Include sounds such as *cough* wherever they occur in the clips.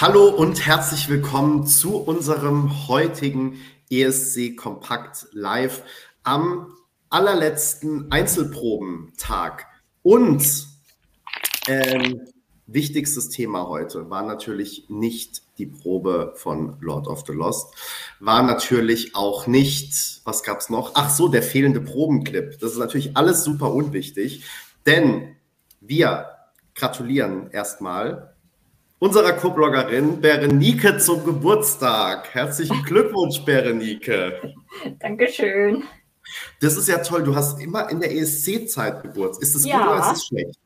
Hallo und herzlich willkommen zu unserem heutigen ESC Kompakt Live am allerletzten Einzelprobentag. Und ähm, wichtigstes Thema heute war natürlich nicht die Probe von Lord of the Lost, war natürlich auch nicht, was gab es noch? Ach so, der fehlende Probenclip. Das ist natürlich alles super unwichtig, denn wir gratulieren erstmal unserer Co-Bloggerin Berenike zum Geburtstag. Herzlichen *laughs* Glückwunsch, Berenike. Dankeschön. Das ist ja toll. Du hast immer in der ESC-Zeit Geburtstag. Ist das ja. gut oder ist es schlecht?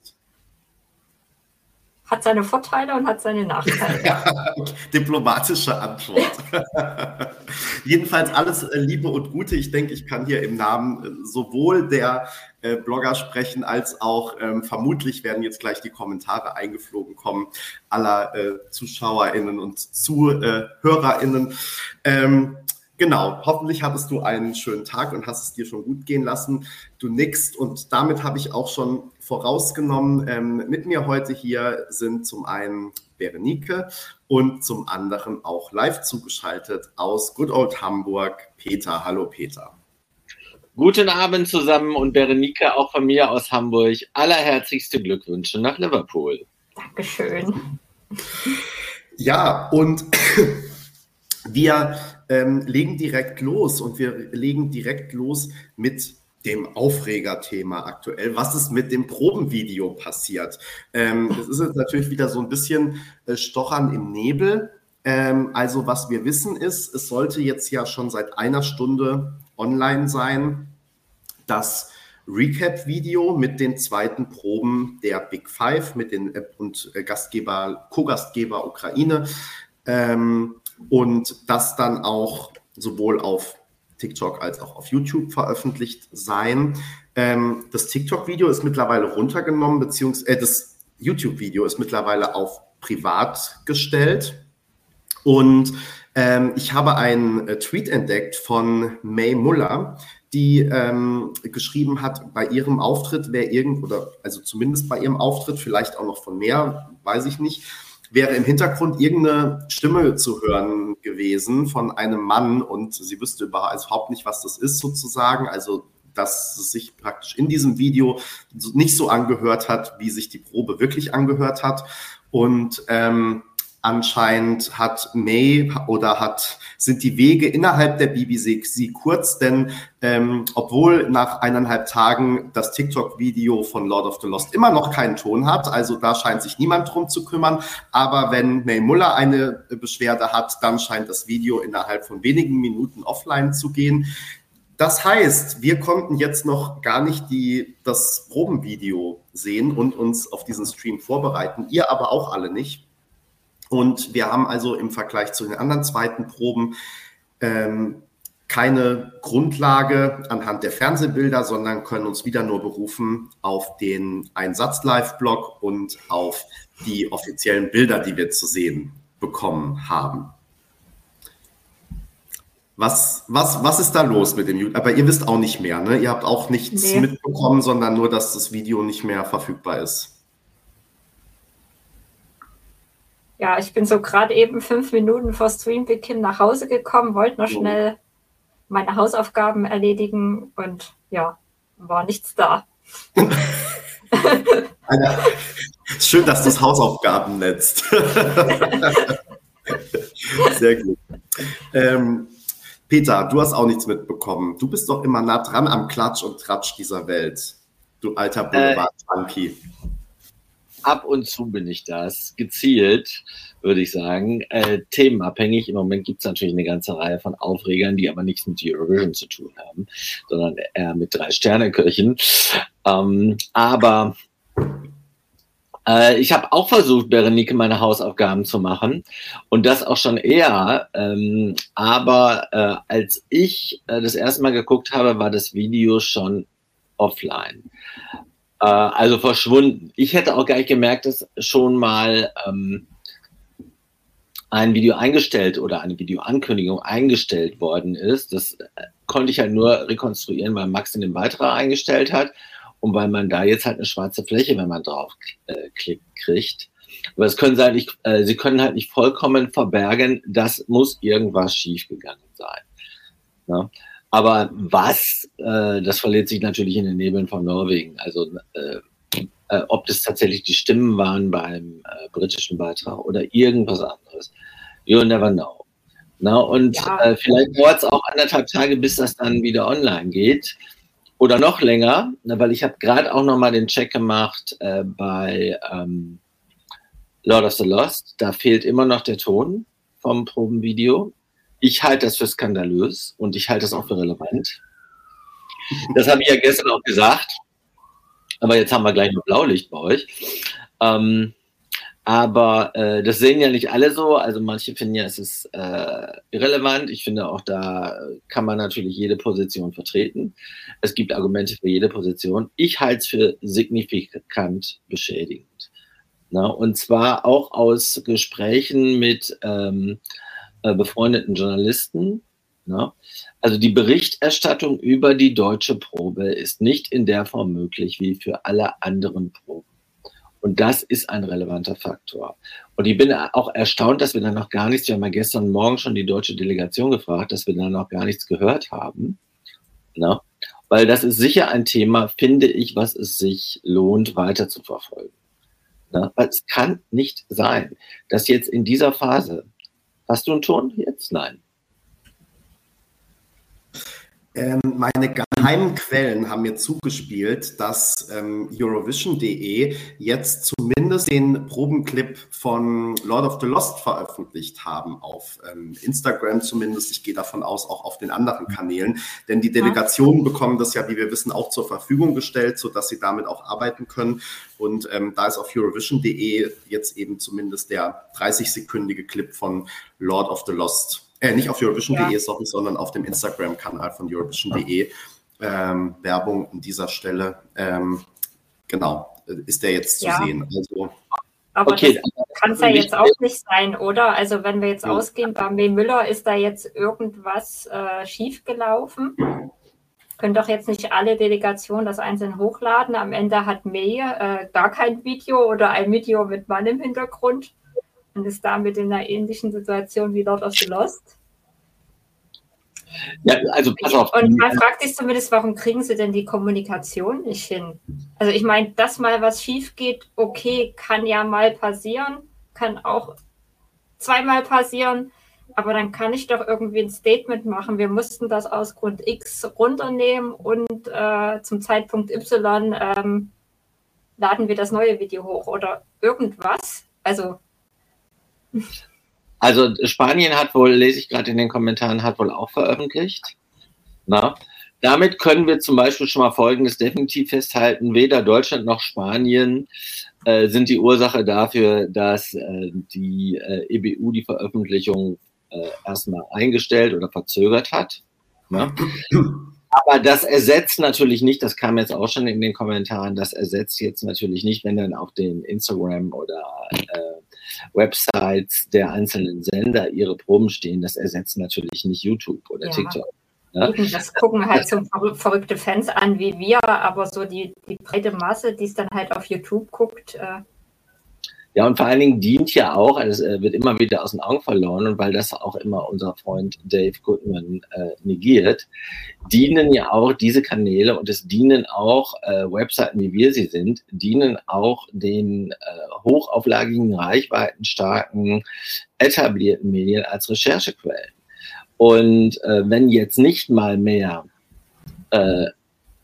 Hat seine Vorteile und hat seine Nachteile. *laughs* diplomatische Antwort. *laughs* Jedenfalls alles äh, Liebe und Gute. Ich denke, ich kann hier im Namen äh, sowohl der äh, Blogger sprechen, als auch ähm, vermutlich werden jetzt gleich die Kommentare eingeflogen kommen, aller äh, ZuschauerInnen und ZuhörerInnen. Ähm, Genau, hoffentlich hattest du einen schönen Tag und hast es dir schon gut gehen lassen. Du nickst und damit habe ich auch schon vorausgenommen. Ähm, mit mir heute hier sind zum einen Berenike und zum anderen auch live zugeschaltet aus Good Old Hamburg Peter. Hallo Peter. Guten Abend zusammen und Berenike auch von mir aus Hamburg. Allerherzigste Glückwünsche nach Liverpool. Dankeschön. Ja, und *clears throat* wir ähm, legen direkt los und wir legen direkt los mit dem Aufregerthema aktuell. Was ist mit dem Probenvideo passiert? Ähm, das ist jetzt natürlich wieder so ein bisschen äh, Stochern im Nebel. Ähm, also was wir wissen ist, es sollte jetzt ja schon seit einer Stunde online sein, das Recap-Video mit den zweiten Proben der Big Five mit den äh, und äh, Gastgeber, Co-Gastgeber Ukraine. Ähm, und das dann auch sowohl auf TikTok als auch auf YouTube veröffentlicht sein. Ähm, das TikTok-Video ist mittlerweile runtergenommen, beziehungsweise äh, das YouTube-Video ist mittlerweile auf privat gestellt. Und ähm, ich habe einen äh, Tweet entdeckt von May Muller, die ähm, geschrieben hat, bei ihrem Auftritt wäre irgend, oder also zumindest bei ihrem Auftritt, vielleicht auch noch von mehr, weiß ich nicht, wäre im Hintergrund irgendeine Stimme zu hören gewesen von einem Mann und sie wüsste überhaupt nicht, was das ist sozusagen. Also dass es sich praktisch in diesem Video nicht so angehört hat, wie sich die Probe wirklich angehört hat. Und ähm, Anscheinend hat May oder hat, sind die Wege innerhalb der BBC kurz, denn ähm, obwohl nach eineinhalb Tagen das TikTok-Video von Lord of the Lost immer noch keinen Ton hat, also da scheint sich niemand drum zu kümmern, aber wenn May Muller eine Beschwerde hat, dann scheint das Video innerhalb von wenigen Minuten offline zu gehen. Das heißt, wir konnten jetzt noch gar nicht die, das Probenvideo sehen und uns auf diesen Stream vorbereiten, ihr aber auch alle nicht. Und wir haben also im Vergleich zu den anderen zweiten Proben ähm, keine Grundlage anhand der Fernsehbilder, sondern können uns wieder nur berufen auf den Einsatz-Live-Blog und auf die offiziellen Bilder, die wir zu sehen bekommen haben. Was, was, was ist da los mit dem YouTube? Aber ihr wisst auch nicht mehr, ne? Ihr habt auch nichts nee. mitbekommen, sondern nur, dass das Video nicht mehr verfügbar ist. Ja, ich bin so gerade eben fünf Minuten vor Streambeginn nach Hause gekommen, wollte noch schnell meine Hausaufgaben erledigen und ja, war nichts da. *laughs* Schön, dass du das Hausaufgaben netzt. *laughs* Sehr gut. Ähm, Peter, du hast auch nichts mitbekommen. Du bist doch immer nah dran am Klatsch und Tratsch dieser Welt. Du alter Boulevard-Junkie. Äh, ab und zu bin ich das, gezielt, würde ich sagen. Äh, themenabhängig. Im Moment gibt es natürlich eine ganze Reihe von Aufregern, die aber nichts mit Eurovision zu tun haben, sondern eher mit drei Sternekirchen. Ähm, aber äh, ich habe auch versucht, Berenike meine Hausaufgaben zu machen und das auch schon eher. Ähm, aber äh, als ich äh, das erste Mal geguckt habe, war das Video schon offline. Äh, also verschwunden. Ich hätte auch gar nicht gemerkt, dass schon mal ähm, ein Video eingestellt oder eine Videoankündigung eingestellt worden ist. Das äh, konnte ich halt nur rekonstruieren, weil Max den Beitrag eingestellt hat. und weil man da jetzt halt eine schwarze Fläche, wenn man drauf äh, klickt, kriegt. Aber es können sie halt nicht, äh, sie können halt nicht vollkommen verbergen, das muss irgendwas schiefgegangen sein. Ja? Aber was, äh, das verliert sich natürlich in den Nebeln von Norwegen. Also äh, äh, ob das tatsächlich die Stimmen waren beim äh, britischen Beitrag oder irgendwas anderes. You'll never know. Na, und ja. äh, vielleicht dauert es auch anderthalb Tage, bis das dann wieder online geht. Oder noch länger, weil ich habe gerade auch noch mal den Check gemacht äh, bei ähm, Lord of the Lost. Da fehlt immer noch der Ton vom Probenvideo. Ich halte das für skandalös und ich halte das auch für relevant. Das habe ich ja gestern auch gesagt. Aber jetzt haben wir gleich noch Blaulicht bei euch. Ähm, aber äh, das sehen ja nicht alle so. Also manche finden ja, es ist äh, irrelevant. Ich finde auch, da kann man natürlich jede Position vertreten. Es gibt Argumente für jede Position. Ich halte es für signifikant beschädigend. Na, und zwar auch aus Gesprächen mit ähm, äh, befreundeten Journalisten. Na? Also die Berichterstattung über die deutsche Probe ist nicht in der Form möglich wie für alle anderen Proben. Und das ist ein relevanter Faktor. Und ich bin auch erstaunt, dass wir da noch gar nichts, wir haben ja gestern Morgen schon die deutsche Delegation gefragt, dass wir da noch gar nichts gehört haben. Na? Weil das ist sicher ein Thema, finde ich, was es sich lohnt, weiter zu verfolgen. Weil es kann nicht sein, dass jetzt in dieser Phase, hast du einen Ton jetzt? Nein. Ähm, meine geheimen Quellen haben mir zugespielt, dass ähm, Eurovision.de jetzt zumindest den Probenclip von Lord of the Lost veröffentlicht haben, auf ähm, Instagram zumindest. Ich gehe davon aus, auch auf den anderen Kanälen. Denn die Delegationen bekommen das ja, wie wir wissen, auch zur Verfügung gestellt, sodass sie damit auch arbeiten können. Und ähm, da ist auf Eurovision.de jetzt eben zumindest der 30-sekündige Clip von Lord of the Lost äh, nicht auf Eurovision.de, ja. sorry, sondern auf dem Instagram-Kanal von Eurovision.de. Ähm, Werbung an dieser Stelle. Ähm, genau, ist der jetzt zu ja. sehen. Also, aber okay. das kann es ja jetzt auch nicht sein, oder? Also wenn wir jetzt ja. ausgehen, bei May Müller ist da jetzt irgendwas äh, schiefgelaufen. Können doch jetzt nicht alle Delegationen das einzeln hochladen. Am Ende hat May äh, gar kein Video oder ein Video mit Mann im Hintergrund und ist damit in einer ähnlichen Situation wie Lord of the Lost. Ja, also pass auf. Und man fragt sich zumindest, warum kriegen sie denn die Kommunikation nicht hin? Also ich meine, dass mal was schief geht, okay, kann ja mal passieren, kann auch zweimal passieren, aber dann kann ich doch irgendwie ein Statement machen. Wir mussten das aus Grund X runternehmen und äh, zum Zeitpunkt Y ähm, laden wir das neue Video hoch oder irgendwas. Also also Spanien hat wohl, lese ich gerade in den Kommentaren, hat wohl auch veröffentlicht. Na? Damit können wir zum Beispiel schon mal Folgendes definitiv festhalten. Weder Deutschland noch Spanien äh, sind die Ursache dafür, dass äh, die äh, EBU die Veröffentlichung äh, erstmal eingestellt oder verzögert hat. Na? Aber das ersetzt natürlich nicht, das kam jetzt auch schon in den Kommentaren, das ersetzt jetzt natürlich nicht, wenn dann auf den Instagram oder äh, Websites der einzelnen Sender ihre Proben stehen. Das ersetzt natürlich nicht YouTube oder ja. TikTok. Ja? Das gucken halt so verrückte Fans an wie wir, aber so die, die breite Masse, die es dann halt auf YouTube guckt, äh, ja, und vor allen Dingen dient ja auch, also es wird immer wieder aus den Augen verloren und weil das auch immer unser Freund Dave Goodman äh, negiert, dienen ja auch diese Kanäle und es dienen auch äh, Webseiten, wie wir sie sind, dienen auch den äh, hochauflagigen, reichweitenstarken, etablierten Medien als Recherchequellen. Und äh, wenn jetzt nicht mal mehr äh,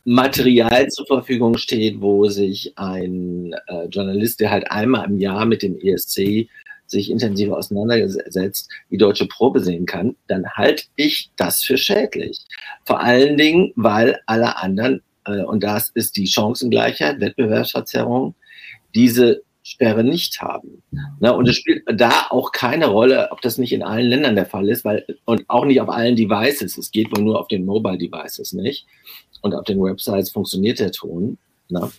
Material zur Verfügung steht, wo sich ein äh, Journalist, der halt einmal im Jahr mit dem ESC sich intensiv auseinandersetzt, die deutsche Probe sehen kann, dann halte ich das für schädlich. Vor allen Dingen, weil alle anderen, äh, und das ist die Chancengleichheit, Wettbewerbsverzerrung, diese Sperre nicht haben. Ne? Und es spielt da auch keine Rolle, ob das nicht in allen Ländern der Fall ist, weil, und auch nicht auf allen Devices. Es geht wohl nur auf den Mobile Devices nicht und auf den Websites funktioniert der Ton. Ne?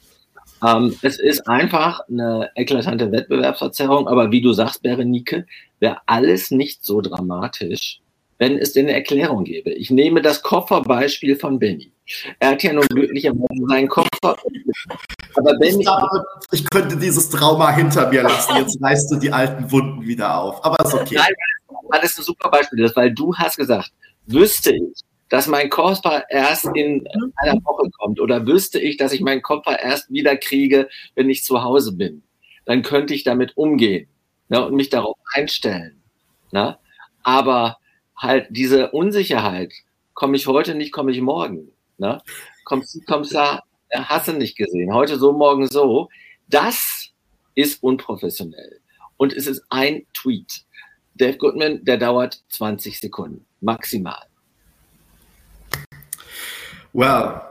Ähm, es ist einfach eine eklatante Wettbewerbsverzerrung, aber wie du sagst, Berenike, wäre alles nicht so dramatisch, wenn es denn eine Erklärung gäbe. Ich nehme das Kofferbeispiel von Benny. Er hat ja nun glücklicherweise seinen Koffer. Aber Benny. Ich, glaube, ich könnte dieses Trauma hinter mir lassen. Jetzt reißt du die alten Wunden wieder auf. Aber ist okay. Nein, weil es ein super Beispiel ist, weil du hast gesagt, wüsste ich, dass mein Koffer erst in einer Woche kommt oder wüsste ich, dass ich meinen Koffer erst wieder kriege, wenn ich zu Hause bin, dann könnte ich damit umgehen ne, und mich darauf einstellen. Ne? Aber halt diese Unsicherheit, komme ich heute nicht, komme ich morgen. Ne? Kommst, kommst da, hast du nicht gesehen, heute so, morgen so. Das ist unprofessionell. Und es ist ein Tweet. Dave Goodman, der dauert 20 Sekunden, maximal. Well,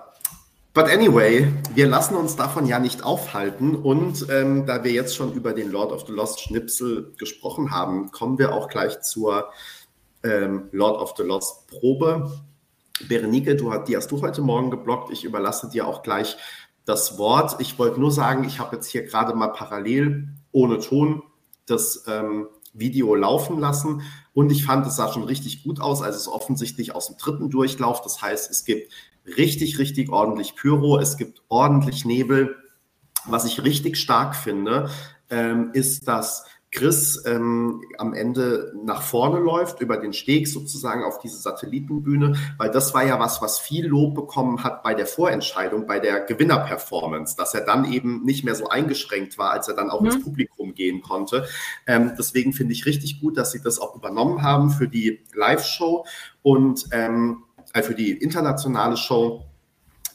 but anyway, wir lassen uns davon ja nicht aufhalten. Und ähm, da wir jetzt schon über den Lord of the Lost Schnipsel gesprochen haben, kommen wir auch gleich zur ähm, Lord of the Lost Probe. Berenike, du, die hast du heute Morgen geblockt. Ich überlasse dir auch gleich das Wort. Ich wollte nur sagen, ich habe jetzt hier gerade mal parallel ohne Ton das ähm, Video laufen lassen und ich fand, es sah schon richtig gut aus. Also es ist offensichtlich aus dem dritten Durchlauf. Das heißt, es gibt richtig, richtig ordentlich Pyro, es gibt ordentlich Nebel. Was ich richtig stark finde, ähm, ist, dass Chris ähm, am Ende nach vorne läuft, über den Steg sozusagen auf diese Satellitenbühne, weil das war ja was, was viel Lob bekommen hat bei der Vorentscheidung, bei der Gewinnerperformance, dass er dann eben nicht mehr so eingeschränkt war, als er dann auch mhm. ins Publikum gehen konnte. Ähm, deswegen finde ich richtig gut, dass sie das auch übernommen haben für die Live-Show und ähm, äh, für die internationale Show,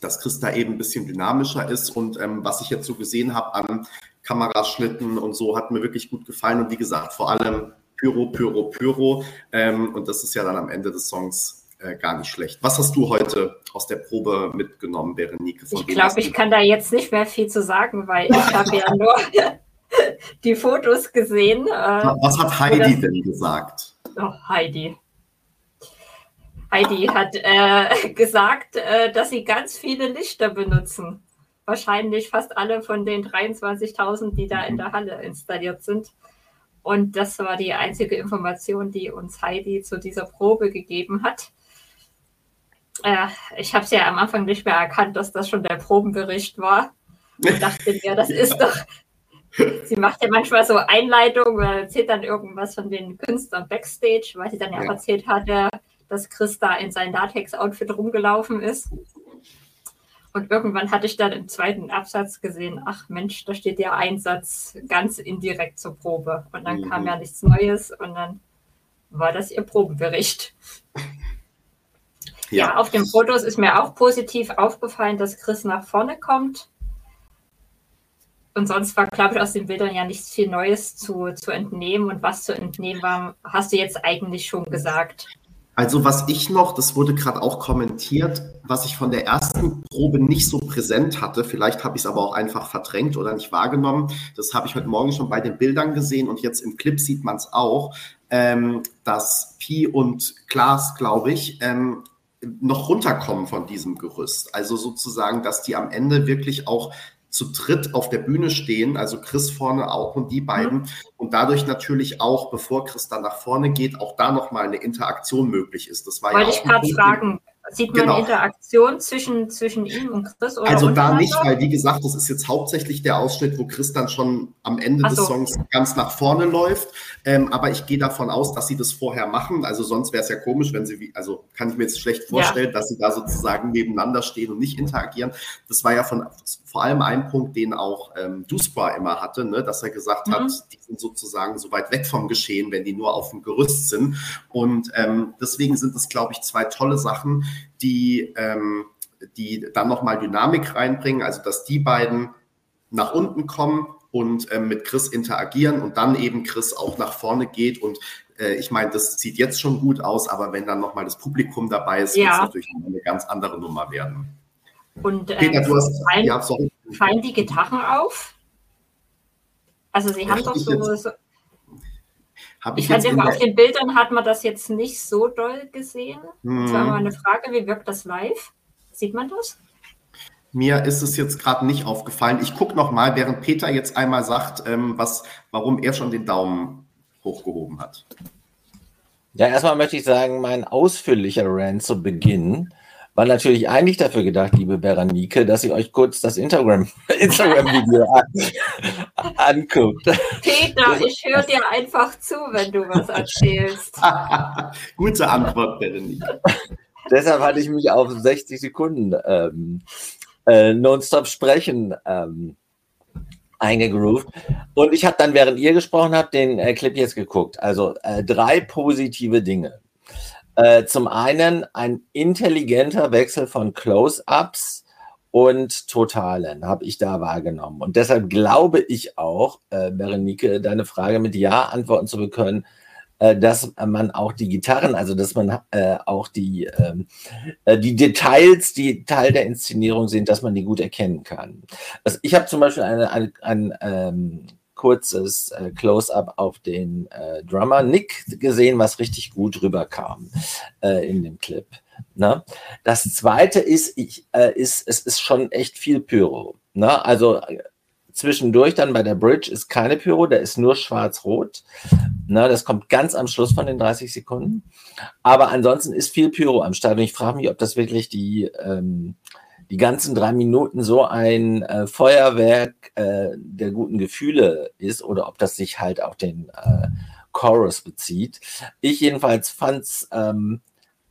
dass Chris da eben ein bisschen dynamischer ist. Und ähm, was ich jetzt so gesehen habe an Kameraschnitten und so, hat mir wirklich gut gefallen. Und wie gesagt, vor allem Pyro, Pyro, Pyro. Ähm, und das ist ja dann am Ende des Songs äh, gar nicht schlecht. Was hast du heute aus der Probe mitgenommen, Berenike? ich glaube, ich kann da jetzt nicht mehr viel zu sagen, weil ich habe ja *laughs* nur *laughs* die Fotos gesehen. Äh, Was hat Heidi denn gesagt? Oh, Heidi. Heidi hat äh, *laughs* gesagt, äh, dass sie ganz viele Lichter benutzen. Wahrscheinlich fast alle von den 23.000, die da in der Halle installiert sind. Und das war die einzige Information, die uns Heidi zu dieser Probe gegeben hat. Äh, ich habe es ja am Anfang nicht mehr erkannt, dass das schon der Probenbericht war. *laughs* Ich dachte mir, das ist doch. Sie macht ja manchmal so Einleitungen, erzählt dann irgendwas von den Künstlern backstage, weil sie dann ja, ja. erzählt hatte, dass Chris da in sein Latex-Outfit rumgelaufen ist. Und irgendwann hatte ich dann im zweiten Absatz gesehen, ach Mensch, da steht ja ein Satz ganz indirekt zur Probe. Und dann mhm. kam ja nichts Neues und dann war das ihr Probenbericht. Ja. ja, auf den Fotos ist mir auch positiv aufgefallen, dass Chris nach vorne kommt. Und sonst war, glaube ich, aus den Bildern ja nichts viel Neues zu, zu entnehmen. Und was zu entnehmen war, hast du jetzt eigentlich schon gesagt. Also was ich noch, das wurde gerade auch kommentiert, was ich von der ersten Probe nicht so präsent hatte, vielleicht habe ich es aber auch einfach verdrängt oder nicht wahrgenommen, das habe ich heute Morgen schon bei den Bildern gesehen und jetzt im Clip sieht man es auch, ähm, dass Pi und Klaas, glaube ich, ähm, noch runterkommen von diesem Gerüst. Also sozusagen, dass die am Ende wirklich auch zu dritt auf der Bühne stehen, also Chris vorne auch und die beiden. Mhm. Und dadurch natürlich auch, bevor Chris dann nach vorne geht, auch da nochmal eine Interaktion möglich ist. Das war Wollte ja ich gerade fragen, Sieht man genau. Interaktion zwischen, zwischen ihm und Chris? also da nicht, weil wie gesagt, das ist jetzt hauptsächlich der Ausschnitt, wo Chris dann schon am Ende so. des Songs ganz nach vorne läuft. Ähm, aber ich gehe davon aus, dass sie das vorher machen. Also sonst wäre es ja komisch, wenn sie, wie, also kann ich mir jetzt schlecht vorstellen, ja. dass sie da sozusagen nebeneinander stehen und nicht interagieren. Das war ja von vor allem ein Punkt, den auch ähm, Duspra immer hatte, ne? dass er gesagt mhm. hat, die sind sozusagen so weit weg vom Geschehen, wenn die nur auf dem Gerüst sind. Und ähm, deswegen sind das, glaube ich, zwei tolle Sachen die, ähm, die dann nochmal Dynamik reinbringen, also dass die beiden nach unten kommen und ähm, mit Chris interagieren und dann eben Chris auch nach vorne geht und äh, ich meine, das sieht jetzt schon gut aus, aber wenn dann nochmal das Publikum dabei ist, ja. wird es natürlich eine ganz andere Nummer werden. Und äh, Peter, du hast, fallen, ja, fallen die Gitarren auf? Also sie haben doch so, so hab ich, ich hatte auf den Bildern hat man das jetzt nicht so doll gesehen. Mhm. Das war mal eine Frage, wie wirkt das live? Sieht man das? Mir ist es jetzt gerade nicht aufgefallen. Ich gucke noch mal, während Peter jetzt einmal sagt, ähm, was, warum er schon den Daumen hochgehoben hat. Ja, erstmal möchte ich sagen, mein ausführlicher Rant zu Beginn war natürlich eigentlich dafür gedacht, liebe Berenike, dass ihr euch kurz das Instagram, *laughs* Instagram-Video an, *laughs* anguckt. Peter, ich höre dir einfach zu, wenn du was erzählst. *laughs* Gute Antwort, Berenike. Deshalb hatte ich mich auf 60 Sekunden ähm, äh, nonstop sprechen ähm, eingegroovt. Und ich habe dann, während ihr gesprochen habt, den äh, Clip jetzt geguckt. Also äh, drei positive Dinge. Äh, zum einen ein intelligenter Wechsel von Close-ups und Totalen habe ich da wahrgenommen. Und deshalb glaube ich auch, äh, Berenike, deine Frage mit Ja antworten zu können, äh, dass man auch die Gitarren, also dass man äh, auch die, ähm, äh, die Details, die Teil der Inszenierung sind, dass man die gut erkennen kann. Also ich habe zum Beispiel eine, eine, ein ähm, kurzes äh, Close-up auf den äh, Drummer Nick gesehen, was richtig gut rüberkam äh, in dem Clip. Ne? Das zweite ist, ich, äh, ist, es ist schon echt viel Pyro. Ne? Also äh, zwischendurch dann bei der Bridge ist keine Pyro, da ist nur schwarz-rot. Ne? Das kommt ganz am Schluss von den 30 Sekunden. Aber ansonsten ist viel Pyro am Start. Und ich frage mich, ob das wirklich die, ähm, die ganzen drei Minuten so ein äh, Feuerwerk äh, der guten Gefühle ist oder ob das sich halt auf den äh, Chorus bezieht. Ich jedenfalls fand es ähm,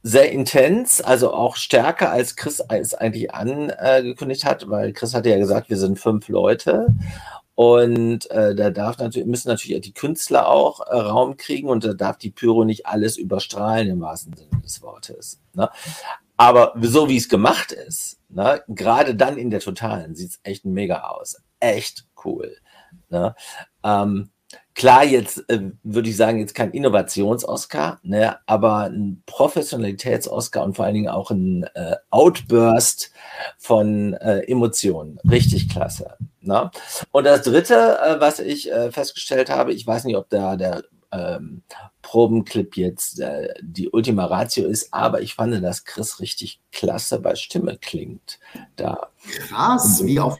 sehr intens, also auch stärker als Chris es eigentlich angekündigt hat, weil Chris hatte ja gesagt, wir sind fünf Leute. Und äh, da darf natürlich, müssen natürlich die Künstler auch äh, Raum kriegen und da darf die Pyro nicht alles überstrahlen im wahrsten Sinne des Wortes. Ne? Aber so wie es gemacht ist, ne, gerade dann in der Totalen sieht es echt mega aus. Echt cool. Ne? Ähm, klar, jetzt äh, würde ich sagen, jetzt kein Innovations-Oscar, ne, aber ein Professionalitäts-Oscar und vor allen Dingen auch ein äh, Outburst von äh, Emotionen. Richtig klasse. Ne? Und das Dritte, äh, was ich äh, festgestellt habe, ich weiß nicht, ob da der ähm, Probenclip jetzt äh, die Ultima Ratio ist, aber ich fand, dass Chris richtig klasse bei Stimme klingt. Da. Krass, wie auf.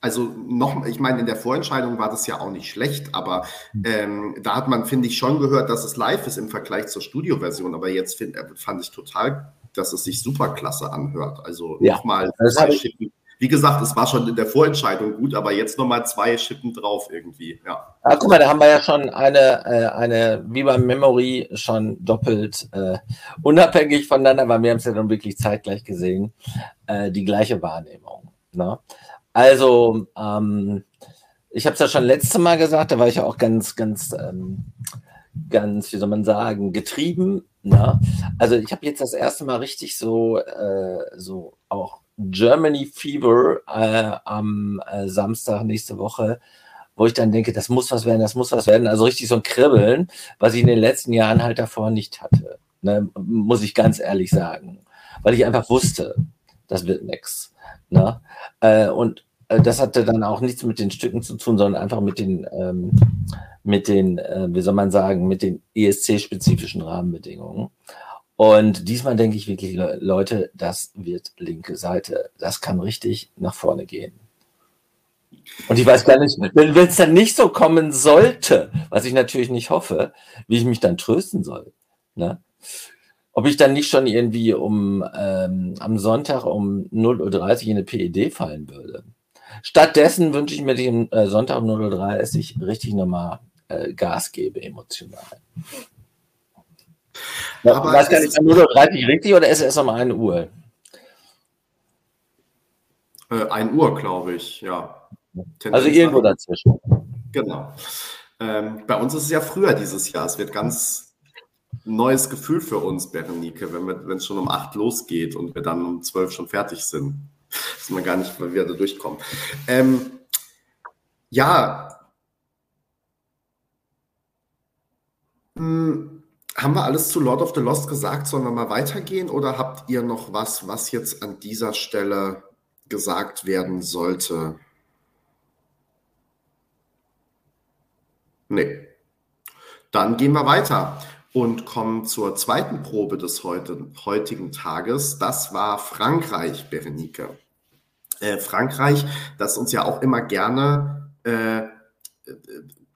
Also noch, ich meine, in der Vorentscheidung war das ja auch nicht schlecht, aber hm. ähm, da hat man, finde ich, schon gehört, dass es live ist im Vergleich zur Studioversion. Aber jetzt find, fand ich total, dass es sich super klasse anhört. Also ja, nochmal zwei Schippen wie gesagt, es war schon in der Vorentscheidung gut, aber jetzt nochmal zwei Schippen drauf irgendwie. Ja. Ah, guck mal, da haben wir ja schon eine, äh, eine wie beim Memory, schon doppelt äh, unabhängig voneinander, weil wir haben es ja dann wirklich zeitgleich gesehen, äh, die gleiche Wahrnehmung. Ne? Also, ähm, ich habe es ja schon letztes Mal gesagt, da war ich ja auch ganz, ganz, ähm, ganz, wie soll man sagen, getrieben. Ne? Also ich habe jetzt das erste Mal richtig so, äh, so auch Germany Fever äh, am äh, Samstag nächste Woche, wo ich dann denke, das muss was werden, das muss was werden. Also richtig so ein Kribbeln, was ich in den letzten Jahren halt davor nicht hatte. Ne? Muss ich ganz ehrlich sagen. Weil ich einfach wusste, das wird nix. Ne? Äh, und äh, das hatte dann auch nichts mit den Stücken zu tun, sondern einfach mit den, ähm, mit den, äh, wie soll man sagen, mit den ESC-spezifischen Rahmenbedingungen. Und diesmal denke ich wirklich, Leute, das wird linke Seite. Das kann richtig nach vorne gehen. Und ich weiß gar nicht, wenn es dann nicht so kommen sollte, was ich natürlich nicht hoffe, wie ich mich dann trösten soll. Ne? Ob ich dann nicht schon irgendwie um ähm, am Sonntag um 0.30 Uhr in eine PED fallen würde. Stattdessen wünsche ich mir den äh, Sonntag um 0.30 Uhr richtig nochmal äh, Gas gebe, emotional. Ja, aber weiß gar nicht, 0.30 Uhr richtig oder ist es erst um 1 Uhr? Äh, 1 Uhr, glaube ich, ja. Tendenz also irgendwo dazwischen. Genau. Ähm, bei uns ist es ja früher dieses Jahr. Es wird ganz neues Gefühl für uns, Berenike, wenn es schon um 8 losgeht und wir dann um 12 schon fertig sind. *laughs* Dass man gar nicht mal wieder da durchkommt. Ähm, ja. Hm haben wir alles zu Lord of the Lost gesagt? Sollen wir mal weitergehen oder habt ihr noch was, was jetzt an dieser Stelle gesagt werden sollte? Nee. Dann gehen wir weiter und kommen zur zweiten Probe des heute, heutigen Tages. Das war Frankreich, Berenike. Äh, Frankreich, das uns ja auch immer gerne äh,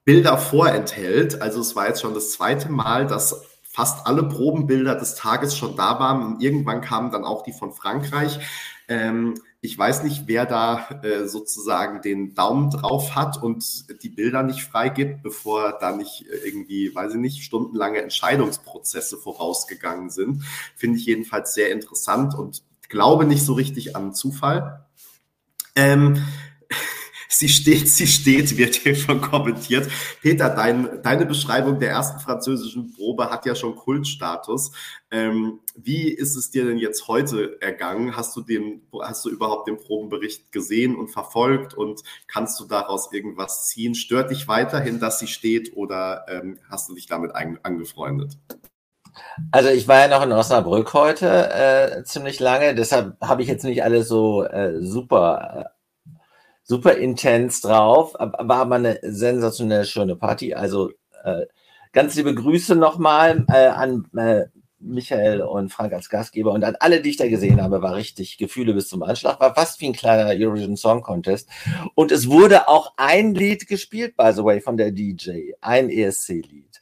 Bilder vorenthält. Also es war jetzt schon das zweite Mal, dass fast alle Probenbilder des Tages schon da waren. Irgendwann kamen dann auch die von Frankreich. Ähm, ich weiß nicht, wer da äh, sozusagen den Daumen drauf hat und die Bilder nicht freigibt, bevor da nicht äh, irgendwie, weiß ich nicht, stundenlange Entscheidungsprozesse vorausgegangen sind. Finde ich jedenfalls sehr interessant und glaube nicht so richtig an Zufall. Ähm, Sie steht, sie steht, wird hier schon kommentiert. Peter, dein, deine Beschreibung der ersten französischen Probe hat ja schon Kultstatus. Ähm, wie ist es dir denn jetzt heute ergangen? Hast du den, hast du überhaupt den Probenbericht gesehen und verfolgt und kannst du daraus irgendwas ziehen? Stört dich weiterhin, dass sie steht oder ähm, hast du dich damit ein, angefreundet? Also ich war ja noch in Osnabrück heute äh, ziemlich lange, deshalb habe ich jetzt nicht alles so äh, super äh, super intens drauf, war aber eine sensationell schöne Party. Also äh, ganz liebe Grüße nochmal äh, an äh, Michael und Frank als Gastgeber und an alle, die ich da gesehen habe, war richtig Gefühle bis zum Anschlag, war fast wie ein kleiner Eurovision Song Contest. Und es wurde auch ein Lied gespielt, by the way, von der DJ, ein ESC-Lied.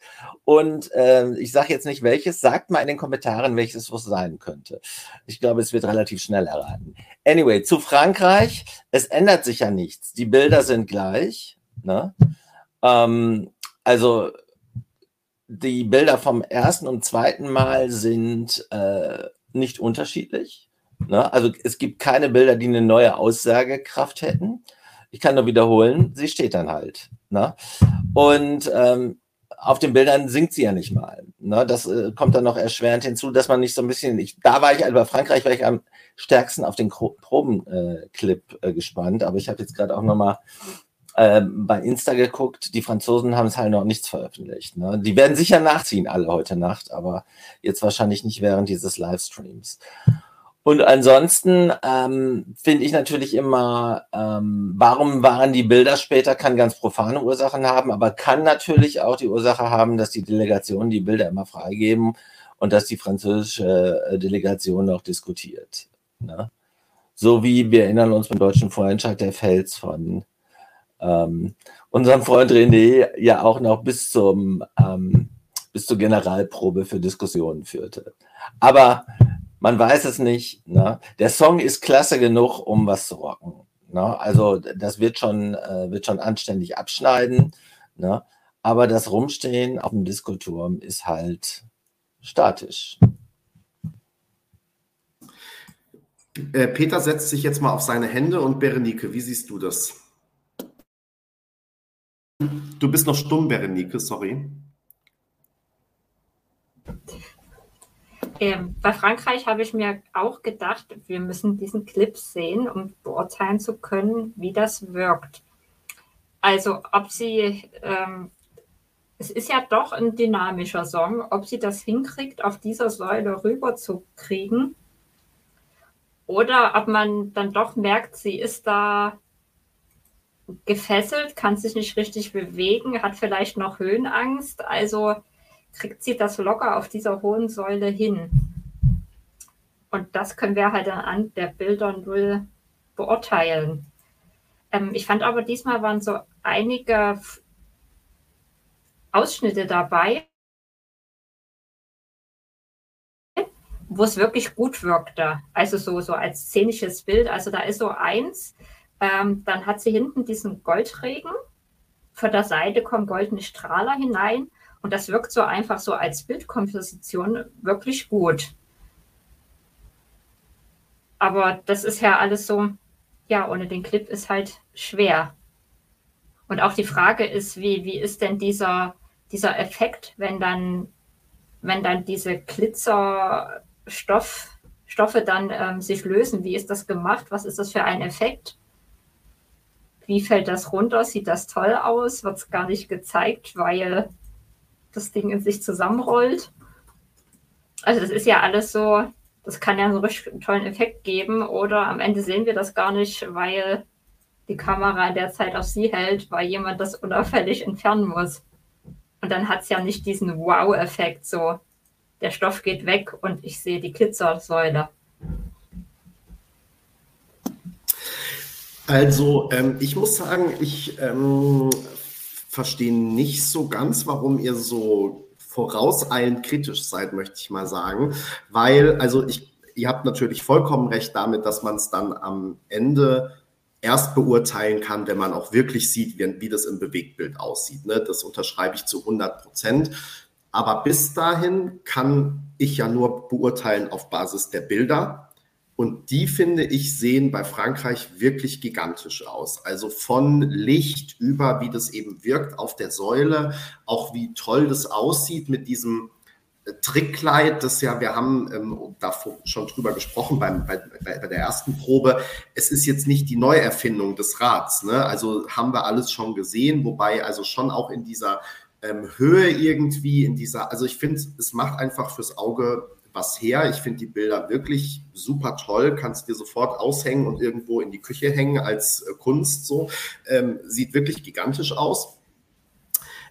Und äh, ich sage jetzt nicht welches, sagt mal in den Kommentaren, welches es sein könnte. Ich glaube, es wird relativ schnell erraten. Anyway, zu Frankreich. Es ändert sich ja nichts. Die Bilder sind gleich. Ne? Ähm, also die Bilder vom ersten und zweiten Mal sind äh, nicht unterschiedlich. Ne? Also es gibt keine Bilder, die eine neue Aussagekraft hätten. Ich kann nur wiederholen, sie steht dann halt. Ne? Und ähm, auf den Bildern singt sie ja nicht mal. Ne? Das äh, kommt dann noch erschwerend hinzu, dass man nicht so ein bisschen, ich, da war ich, also bei Frankreich war ich am stärksten auf den Probenclip äh, äh, gespannt, aber ich habe jetzt gerade auch nochmal äh, bei Insta geguckt, die Franzosen haben es halt noch nichts veröffentlicht. Ne? Die werden sicher nachziehen alle heute Nacht, aber jetzt wahrscheinlich nicht während dieses Livestreams. Und ansonsten ähm, finde ich natürlich immer, ähm, warum waren die Bilder später, kann ganz profane Ursachen haben, aber kann natürlich auch die Ursache haben, dass die Delegationen die Bilder immer freigeben und dass die französische äh, Delegation noch diskutiert. Ne? So wie wir erinnern uns beim deutschen Vorentscheid der Fels von ähm, unserem Freund René ja auch noch bis zum ähm, bis zur Generalprobe für Diskussionen führte. Aber man weiß es nicht. Ne? Der Song ist klasse genug, um was zu rocken. Ne? Also das wird schon, äh, wird schon anständig abschneiden. Ne? Aber das Rumstehen auf dem Diskoturm ist halt statisch. Äh, Peter setzt sich jetzt mal auf seine Hände und Berenike, wie siehst du das? Du bist noch stumm, Berenike, sorry. Ähm, bei Frankreich habe ich mir auch gedacht, wir müssen diesen Clip sehen, um beurteilen zu können, wie das wirkt. Also ob sie, ähm, es ist ja doch ein dynamischer Song, ob sie das hinkriegt, auf dieser Säule rüber zu kriegen. Oder ob man dann doch merkt, sie ist da gefesselt, kann sich nicht richtig bewegen, hat vielleicht noch Höhenangst. Also kriegt sie das locker auf dieser hohen Säule hin. Und das können wir halt an der Bilder null beurteilen. Ähm, ich fand aber diesmal waren so einige Ausschnitte dabei, wo es wirklich gut wirkte. Also so, so als szenisches Bild. Also da ist so eins, ähm, dann hat sie hinten diesen Goldregen. Von der Seite kommen goldene Strahler hinein und das wirkt so einfach so als Bildkomposition wirklich gut. Aber das ist ja alles so, ja, ohne den Clip ist halt schwer. Und auch die Frage ist, wie, wie ist denn dieser, dieser Effekt, wenn dann, wenn dann diese Glitzerstoffe dann ähm, sich lösen? Wie ist das gemacht? Was ist das für ein Effekt? Wie fällt das runter? Sieht das toll aus? Wird es gar nicht gezeigt, weil das Ding in sich zusammenrollt. Also das ist ja alles so, das kann ja einen richtig tollen Effekt geben oder am Ende sehen wir das gar nicht, weil die Kamera in der Zeit auf sie hält, weil jemand das unauffällig entfernen muss. Und dann hat es ja nicht diesen Wow-Effekt, so der Stoff geht weg und ich sehe die Glitzersäule. Also ähm, ich muss sagen, ich ähm, verstehe nicht so ganz, warum ihr so vorauseilend kritisch seid, möchte ich mal sagen, weil, also ich, ihr habt natürlich vollkommen recht damit, dass man es dann am Ende erst beurteilen kann, wenn man auch wirklich sieht, wie, wie das im Bewegtbild aussieht. Ne? Das unterschreibe ich zu 100 Prozent. Aber bis dahin kann ich ja nur beurteilen auf Basis der Bilder. Und die, finde ich, sehen bei Frankreich wirklich gigantisch aus. Also von Licht über, wie das eben wirkt auf der Säule, auch wie toll das aussieht mit diesem Trickkleid, das ja, wir haben ähm, da schon drüber gesprochen beim, bei, bei, bei, der ersten Probe. Es ist jetzt nicht die Neuerfindung des Rads. Ne? Also haben wir alles schon gesehen, wobei also schon auch in dieser ähm, Höhe irgendwie, in dieser, also ich finde, es macht einfach fürs Auge was her. Ich finde die Bilder wirklich super toll. Kannst dir sofort aushängen und irgendwo in die Küche hängen als äh, Kunst. So ähm, sieht wirklich gigantisch aus.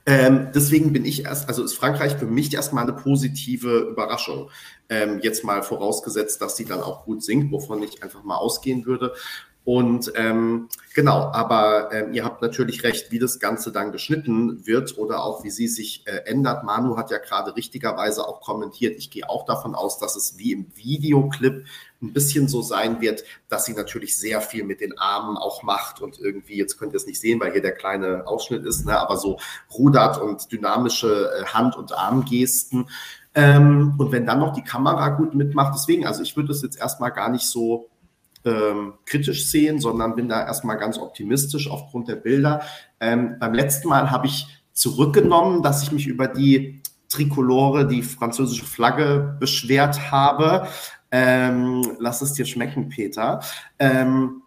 Ähm, deswegen bin ich erst, also ist Frankreich für mich erstmal eine positive Überraschung. Ähm, jetzt mal vorausgesetzt, dass sie dann auch gut singt, wovon ich einfach mal ausgehen würde. Und ähm, genau, aber ähm, ihr habt natürlich recht, wie das Ganze dann geschnitten wird oder auch wie sie sich äh, ändert. Manu hat ja gerade richtigerweise auch kommentiert. Ich gehe auch davon aus, dass es wie im Videoclip ein bisschen so sein wird, dass sie natürlich sehr viel mit den Armen auch macht und irgendwie, jetzt könnt ihr es nicht sehen, weil hier der kleine Ausschnitt ist, ne, aber so rudert und dynamische äh, Hand- und Armgesten. Ähm, und wenn dann noch die Kamera gut mitmacht, deswegen, also ich würde es jetzt erstmal gar nicht so ähm, kritisch sehen, sondern bin da erstmal ganz optimistisch aufgrund der Bilder. Ähm, beim letzten Mal habe ich zurückgenommen, dass ich mich über die Trikolore, die französische Flagge, beschwert habe. Ähm, lass es dir schmecken, Peter. Ähm,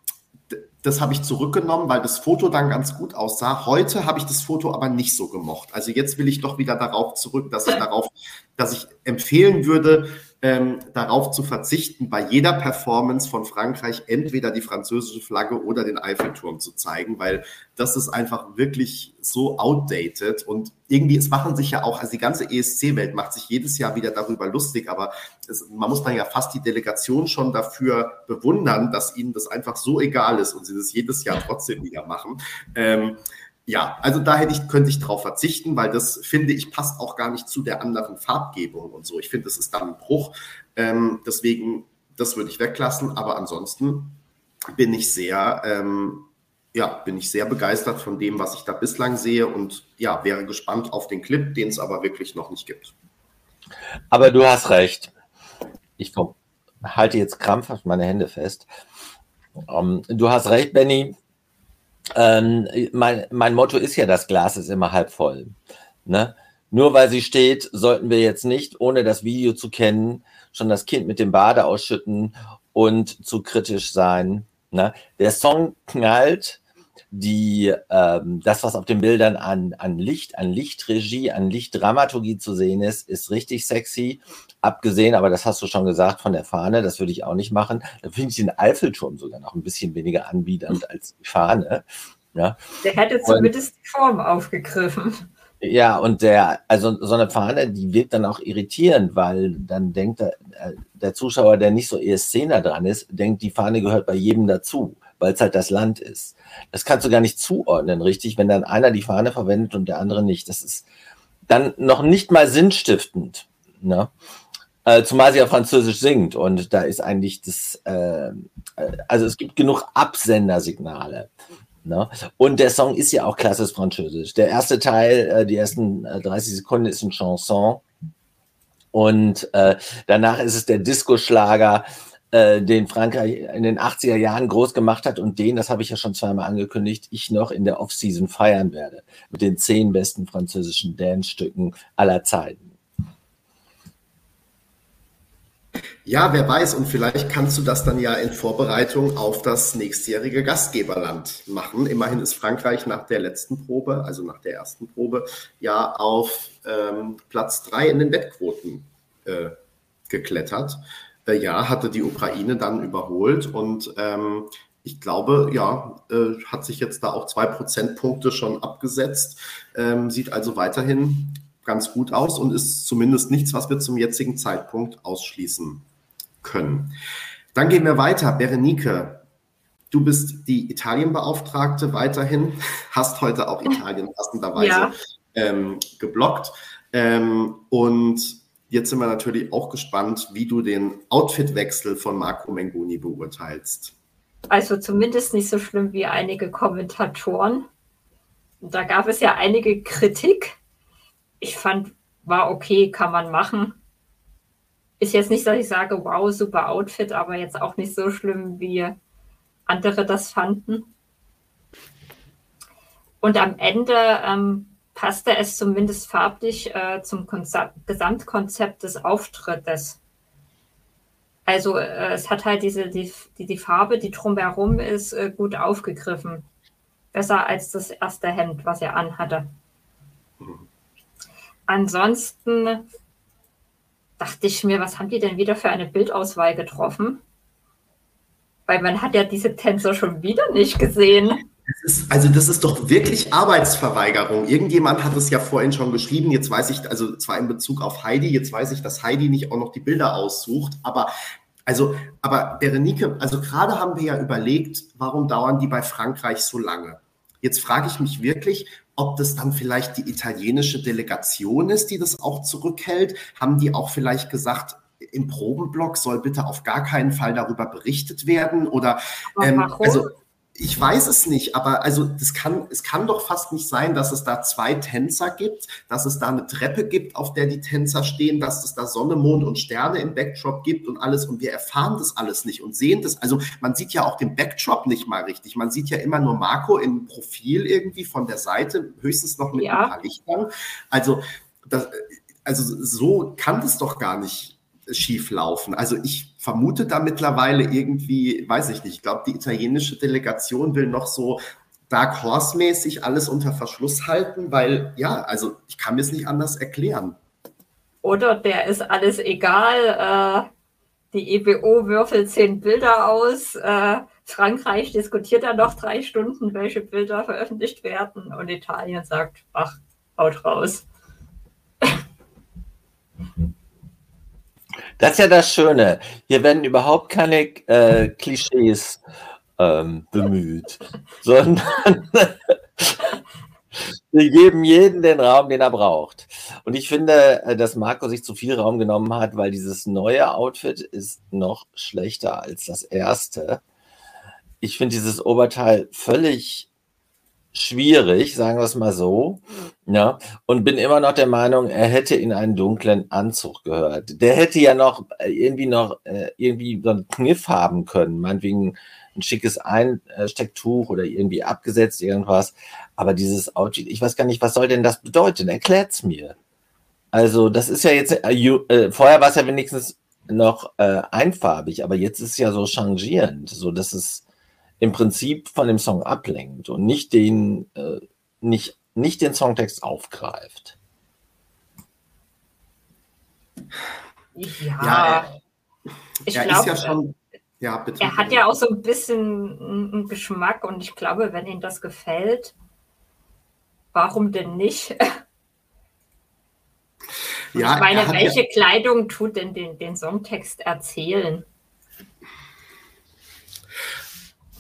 das habe ich zurückgenommen, weil das Foto dann ganz gut aussah. Heute habe ich das Foto aber nicht so gemocht. Also jetzt will ich doch wieder darauf zurück, dass ich darauf, dass ich empfehlen würde, ähm, darauf zu verzichten, bei jeder Performance von Frankreich entweder die französische Flagge oder den Eiffelturm zu zeigen, weil das ist einfach wirklich so outdated und irgendwie, es machen sich ja auch, also die ganze ESC-Welt macht sich jedes Jahr wieder darüber lustig, aber es, man muss dann ja fast die Delegation schon dafür bewundern, dass ihnen das einfach so egal ist und sie das jedes Jahr trotzdem wieder machen. Ähm, ja, also da hätte ich, könnte ich drauf verzichten, weil das finde ich passt auch gar nicht zu der anderen Farbgebung und so. Ich finde, das ist dann ein Bruch. Ähm, deswegen, das würde ich weglassen. Aber ansonsten bin ich sehr, ähm, ja, bin ich sehr begeistert von dem, was ich da bislang sehe und ja, wäre gespannt auf den Clip, den es aber wirklich noch nicht gibt. Aber du hast recht. Ich halte jetzt krampfhaft meine Hände fest. Um, ähm, du hast recht, Benny ähm, mein, mein Motto ist ja, das Glas ist immer halb voll. Ne? Nur weil sie steht, sollten wir jetzt nicht, ohne das Video zu kennen, schon das Kind mit dem Bade ausschütten und zu kritisch sein. Ne? Der Song knallt, die, ähm, das, was auf den Bildern an, an Licht, an Lichtregie, an Lichtdramaturgie zu sehen ist, ist richtig sexy. Abgesehen, aber das hast du schon gesagt, von der Fahne, das würde ich auch nicht machen. Da finde ich den Eiffelturm sogar noch ein bisschen weniger anbiedernd als die Fahne. Ja. Der hätte zumindest und, die Form aufgegriffen. Ja, und der, also so eine Fahne, die wirkt dann auch irritierend, weil dann denkt der, der Zuschauer, der nicht so ESC nah dran ist, denkt, die Fahne gehört bei jedem dazu, weil es halt das Land ist. Das kannst du gar nicht zuordnen, richtig, wenn dann einer die Fahne verwendet und der andere nicht. Das ist dann noch nicht mal sinnstiftend. Ne? Äh, zumal sie ja Französisch singt und da ist eigentlich das, äh, äh, also es gibt genug Absendersignale. Ne? Und der Song ist ja auch klassisch Französisch. Der erste Teil, äh, die ersten 30 äh, Sekunden ist ein Chanson und äh, danach ist es der Disco-Schlager, äh, den Frankreich in den 80er Jahren groß gemacht hat und den, das habe ich ja schon zweimal angekündigt, ich noch in der Off-Season feiern werde. Mit den zehn besten französischen Dance-Stücken aller Zeiten. Ja, wer weiß, und vielleicht kannst du das dann ja in Vorbereitung auf das nächstjährige Gastgeberland machen. Immerhin ist Frankreich nach der letzten Probe, also nach der ersten Probe, ja auf ähm, Platz drei in den Wettquoten äh, geklettert. Äh, ja, hatte die Ukraine dann überholt und ähm, ich glaube, ja, äh, hat sich jetzt da auch zwei Prozentpunkte schon abgesetzt, ähm, sieht also weiterhin ganz gut aus und ist zumindest nichts, was wir zum jetzigen Zeitpunkt ausschließen können. Dann gehen wir weiter. Berenike, du bist die Italienbeauftragte weiterhin, *laughs* hast heute auch *laughs* Italien passenderweise ja. ähm, geblockt. Ähm, und jetzt sind wir natürlich auch gespannt, wie du den Outfitwechsel von Marco Mengoni beurteilst. Also zumindest nicht so schlimm wie einige Kommentatoren. Da gab es ja einige Kritik. Ich fand, war okay, kann man machen. Ist jetzt nicht, dass ich sage, wow, super Outfit, aber jetzt auch nicht so schlimm, wie andere das fanden. Und am Ende ähm, passte es zumindest farblich äh, zum Gesamtkonzept des Auftrittes. Also äh, es hat halt diese, die, die, die Farbe, die drumherum ist, äh, gut aufgegriffen. Besser als das erste Hemd, was er anhatte. Ansonsten dachte ich mir, was haben die denn wieder für eine Bildauswahl getroffen? Weil man hat ja diese Tänzer schon wieder nicht gesehen. Das ist, also das ist doch wirklich Arbeitsverweigerung. Irgendjemand hat es ja vorhin schon geschrieben. Jetzt weiß ich, also zwar in Bezug auf Heidi, jetzt weiß ich, dass Heidi nicht auch noch die Bilder aussucht. Aber also, aber Berenike, also gerade haben wir ja überlegt, warum dauern die bei Frankreich so lange? Jetzt frage ich mich wirklich, ob das dann vielleicht die italienische Delegation ist, die das auch zurückhält. Haben die auch vielleicht gesagt, im Probenblock soll bitte auf gar keinen Fall darüber berichtet werden? Oder ähm, also ich weiß es nicht, aber also das kann, es kann doch fast nicht sein, dass es da zwei Tänzer gibt, dass es da eine Treppe gibt, auf der die Tänzer stehen, dass es da Sonne, Mond und Sterne im Backdrop gibt und alles und wir erfahren das alles nicht und sehen das. Also man sieht ja auch den Backdrop nicht mal richtig. Man sieht ja immer nur Marco im Profil irgendwie von der Seite, höchstens noch mit ja. ein paar Lichtern. Also das, also so kann das doch gar nicht schief laufen. Also ich vermute da mittlerweile irgendwie, weiß ich nicht, ich glaube, die italienische Delegation will noch so Dark Horse-mäßig alles unter Verschluss halten, weil ja, also ich kann mir es nicht anders erklären. Oder der ist alles egal. Äh, die EBO würfelt zehn Bilder aus. Äh, Frankreich diskutiert dann noch drei Stunden, welche Bilder veröffentlicht werden. Und Italien sagt, ach, haut raus. Das ist ja das Schöne. Hier werden überhaupt keine äh, Klischees ähm, bemüht, *laughs* sondern *laughs* wir geben jedem den Raum, den er braucht. Und ich finde, äh, dass Marco sich zu viel Raum genommen hat, weil dieses neue Outfit ist noch schlechter als das erste. Ich finde dieses Oberteil völlig schwierig, sagen wir es mal so. Ja, und bin immer noch der Meinung, er hätte in einen dunklen Anzug gehört. Der hätte ja noch äh, irgendwie noch äh, irgendwie so einen Kniff haben können, meinetwegen ein schickes Einstecktuch oder irgendwie abgesetzt irgendwas. Aber dieses Outfit, ich weiß gar nicht, was soll denn das bedeuten? Erklärt's mir. Also, das ist ja jetzt, äh, äh, vorher war es ja wenigstens noch äh, einfarbig, aber jetzt ist es ja so changierend, so dass es im Prinzip von dem Song ablenkt und nicht den, äh, nicht, nicht den Songtext aufgreift. Ja, ja ich glaube, ja schon, ja, bitte. er hat ja auch so ein bisschen einen Geschmack und ich glaube, wenn ihm das gefällt, warum denn nicht? *laughs* Ja, ich meine, welche ja, Kleidung tut denn den, den Songtext erzählen?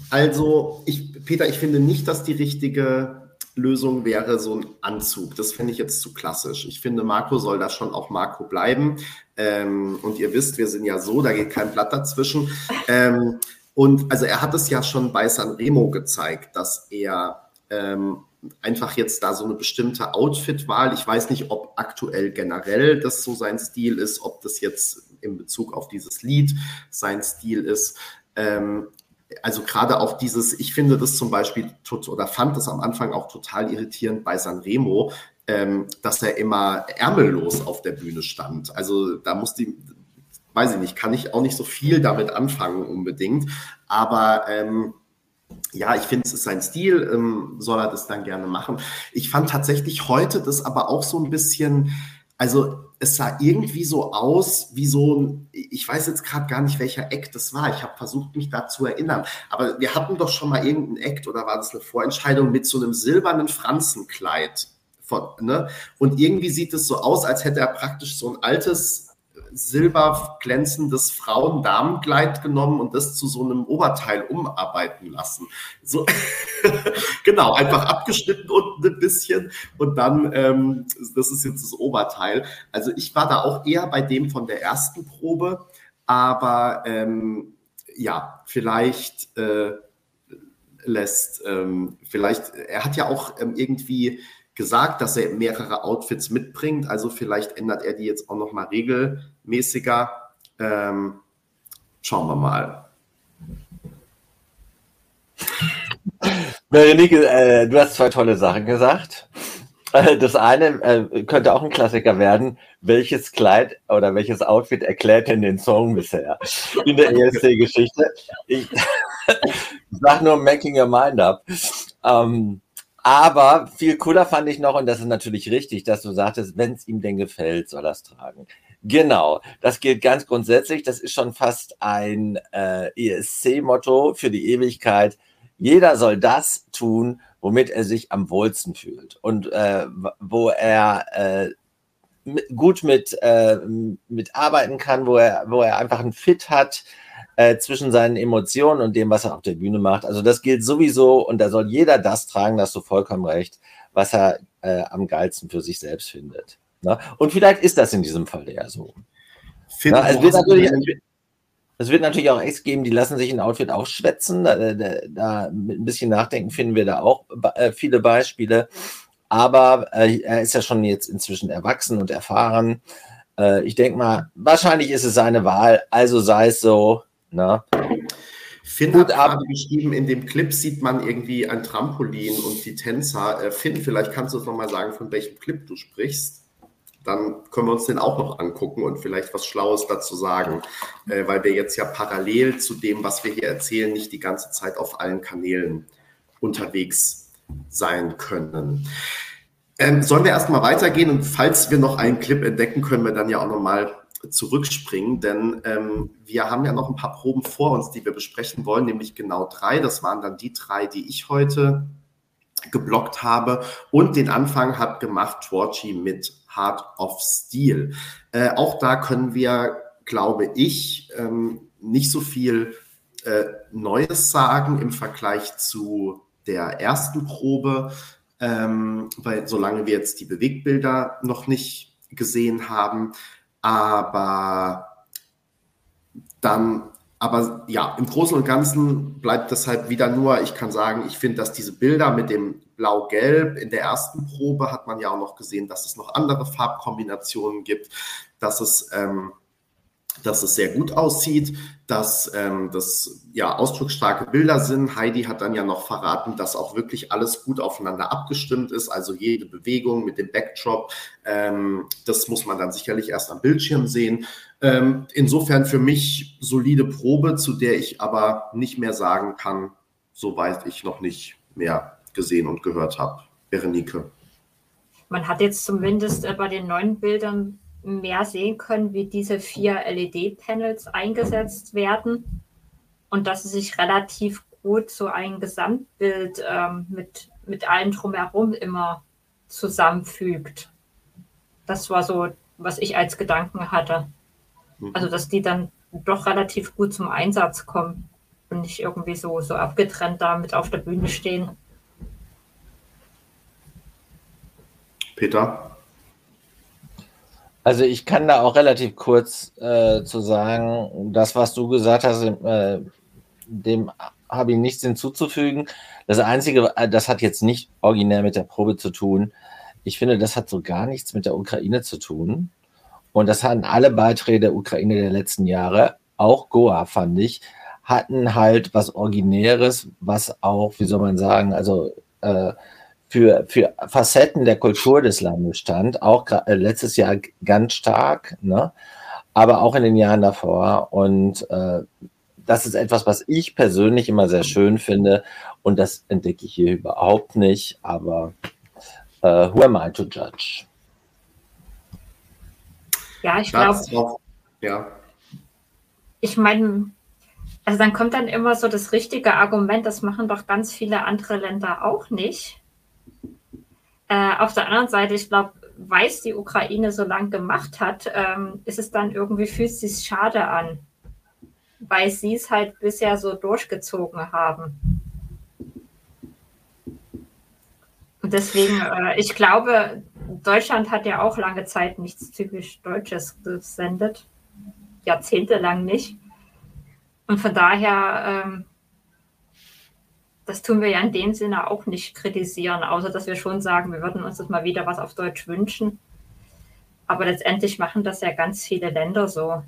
Also, ich, Peter, ich finde nicht, dass die richtige Lösung wäre so ein Anzug. Das finde ich jetzt zu klassisch. Ich finde, Marco soll da schon auch Marco bleiben. Ähm, und ihr wisst, wir sind ja so, da geht kein Blatt dazwischen. Ähm, und also er hat es ja schon bei Sanremo gezeigt, dass er ähm, einfach jetzt da so eine bestimmte Outfit-Wahl, ich weiß nicht, ob aktuell generell das so sein Stil ist, ob das jetzt in Bezug auf dieses Lied sein Stil ist. Ähm, also gerade auch dieses, ich finde das zum Beispiel oder fand das am Anfang auch total irritierend bei Sanremo, ähm, dass er immer ärmellos auf der Bühne stand. Also da musste, ich, weiß ich nicht, kann ich auch nicht so viel damit anfangen unbedingt. Aber ähm, ja, ich finde, es ist sein Stil, ähm, soll er das dann gerne machen. Ich fand tatsächlich heute das aber auch so ein bisschen, also es sah irgendwie so aus wie so ein, ich weiß jetzt gerade gar nicht, welcher Act das war. Ich habe versucht, mich da zu erinnern. Aber wir hatten doch schon mal irgendeinen Act oder war das eine Vorentscheidung mit so einem silbernen Franzenkleid. Von, ne? Und irgendwie sieht es so aus, als hätte er praktisch so ein altes silberglänzendes Frauen-Damen-Kleid genommen und das zu so einem Oberteil umarbeiten lassen. So, *laughs* genau, einfach abgeschnitten unten ein bisschen und dann, ähm, das ist jetzt das Oberteil. Also ich war da auch eher bei dem von der ersten Probe, aber ähm, ja, vielleicht äh, lässt, ähm, vielleicht, er hat ja auch ähm, irgendwie gesagt, dass er mehrere Outfits mitbringt. Also vielleicht ändert er die jetzt auch noch mal regelmäßiger. Ähm, schauen wir mal. Berenike, äh, du hast zwei tolle Sachen gesagt. Äh, das eine äh, könnte auch ein Klassiker werden. Welches Kleid oder welches Outfit erklärt denn den Song bisher in der ESC-Geschichte? Ich, *laughs* sag nur Making Your Mind Up. Ähm, aber viel cooler fand ich noch, und das ist natürlich richtig, dass du sagtest, wenn es ihm denn gefällt, soll er es tragen. Genau, das gilt ganz grundsätzlich. Das ist schon fast ein äh, ESC-Motto für die Ewigkeit. Jeder soll das tun, womit er sich am wohlsten fühlt und äh, wo er äh, gut mit, äh, mit arbeiten kann, wo er, wo er einfach einen Fit hat, äh, zwischen seinen Emotionen und dem, was er auf der Bühne macht. Also das gilt sowieso und da soll jeder das tragen, da hast du vollkommen recht, was er äh, am geilsten für sich selbst findet. Ne? Und vielleicht ist das in diesem Fall ja so. Na, es, wird natürlich, es wird natürlich auch Ex geben, die lassen sich ein Outfit auch schwätzen. Da, da, da, mit ein bisschen Nachdenken finden wir da auch äh, viele Beispiele. Aber äh, er ist ja schon jetzt inzwischen erwachsen und erfahren. Äh, ich denke mal, wahrscheinlich ist es seine Wahl, also sei es so. Na? Finn Gut, hat gerade geschrieben, in dem Clip sieht man irgendwie ein Trampolin und die Tänzer. Äh, Finn, vielleicht kannst du uns nochmal sagen, von welchem Clip du sprichst. Dann können wir uns den auch noch angucken und vielleicht was Schlaues dazu sagen, äh, weil wir jetzt ja parallel zu dem, was wir hier erzählen, nicht die ganze Zeit auf allen Kanälen unterwegs sein können. Ähm, sollen wir erstmal weitergehen und falls wir noch einen Clip entdecken, können wir dann ja auch nochmal zurückspringen, denn ähm, wir haben ja noch ein paar Proben vor uns, die wir besprechen wollen, nämlich genau drei. Das waren dann die drei, die ich heute geblockt habe. Und den Anfang hat gemacht Torchi mit Heart of Steel. Äh, auch da können wir, glaube ich, ähm, nicht so viel äh, Neues sagen im Vergleich zu der ersten Probe, ähm, weil solange wir jetzt die Bewegbilder noch nicht gesehen haben, aber dann, aber ja, im Großen und Ganzen bleibt das halt wieder nur, ich kann sagen, ich finde, dass diese Bilder mit dem Blau-Gelb in der ersten Probe hat man ja auch noch gesehen, dass es noch andere Farbkombinationen gibt, dass es ähm, dass es sehr gut aussieht, dass ähm, das ja ausdrucksstarke Bilder sind. Heidi hat dann ja noch verraten, dass auch wirklich alles gut aufeinander abgestimmt ist, also jede Bewegung mit dem Backdrop. Ähm, das muss man dann sicherlich erst am Bildschirm sehen. Ähm, insofern für mich solide Probe, zu der ich aber nicht mehr sagen kann, soweit ich noch nicht mehr gesehen und gehört habe. Berenike. Man hat jetzt zumindest äh, bei den neuen Bildern mehr sehen können, wie diese vier LED-Panels eingesetzt werden und dass es sich relativ gut so ein Gesamtbild ähm, mit, mit allem drumherum immer zusammenfügt. Das war so, was ich als Gedanken hatte. Mhm. Also, dass die dann doch relativ gut zum Einsatz kommen und nicht irgendwie so, so abgetrennt da mit auf der Bühne stehen. Peter? Also ich kann da auch relativ kurz äh, zu sagen, das, was du gesagt hast, äh, dem habe ich nichts hinzuzufügen. Das Einzige, äh, das hat jetzt nicht originär mit der Probe zu tun. Ich finde, das hat so gar nichts mit der Ukraine zu tun. Und das hatten alle Beiträge der Ukraine der letzten Jahre, auch Goa fand ich, hatten halt was Originäres, was auch, wie soll man sagen, also äh, für, für Facetten der Kultur des Landes stand, auch äh, letztes Jahr ganz stark, ne? aber auch in den Jahren davor. Und äh, das ist etwas, was ich persönlich immer sehr schön finde und das entdecke ich hier überhaupt nicht, aber äh, who am I to judge? Ja, ich glaube, ja. ich meine, also dann kommt dann immer so das richtige Argument, das machen doch ganz viele andere Länder auch nicht. Äh, auf der anderen Seite, ich glaube, weiß die Ukraine so lang gemacht hat, ähm, ist es dann irgendwie, fühlt es sich schade an, weil sie es halt bisher so durchgezogen haben. Und deswegen, äh, ich glaube, Deutschland hat ja auch lange Zeit nichts typisch Deutsches gesendet. Jahrzehntelang nicht. Und von daher, ähm, das tun wir ja in dem Sinne auch nicht kritisieren, außer dass wir schon sagen, wir würden uns das mal wieder was auf Deutsch wünschen. Aber letztendlich machen das ja ganz viele Länder so.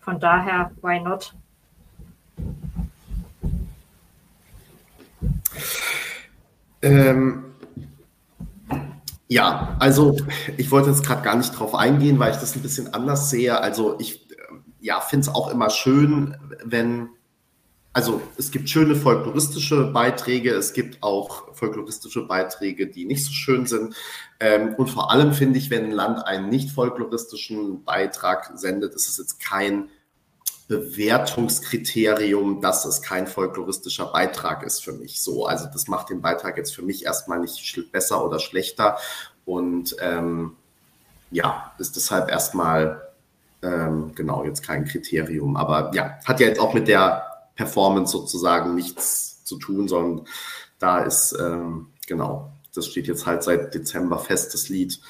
Von daher, why not? Ähm, ja, also ich wollte jetzt gerade gar nicht drauf eingehen, weil ich das ein bisschen anders sehe. Also ich äh, ja, finde es auch immer schön, wenn, also es gibt schöne folkloristische Beiträge, es gibt auch folkloristische Beiträge, die nicht so schön sind. Ähm, und vor allem finde ich, wenn ein Land einen nicht folkloristischen Beitrag sendet, ist es jetzt kein Bewertungskriterium, dass es kein folkloristischer Beitrag ist für mich. So, also das macht den Beitrag jetzt für mich erstmal nicht besser oder schlechter und ähm, ja, ist deshalb erstmal ähm, genau jetzt kein Kriterium. Aber ja, hat ja jetzt auch mit der Performance sozusagen nichts zu tun, sondern da ist ähm, genau, das steht jetzt halt seit Dezember fest, das Lied.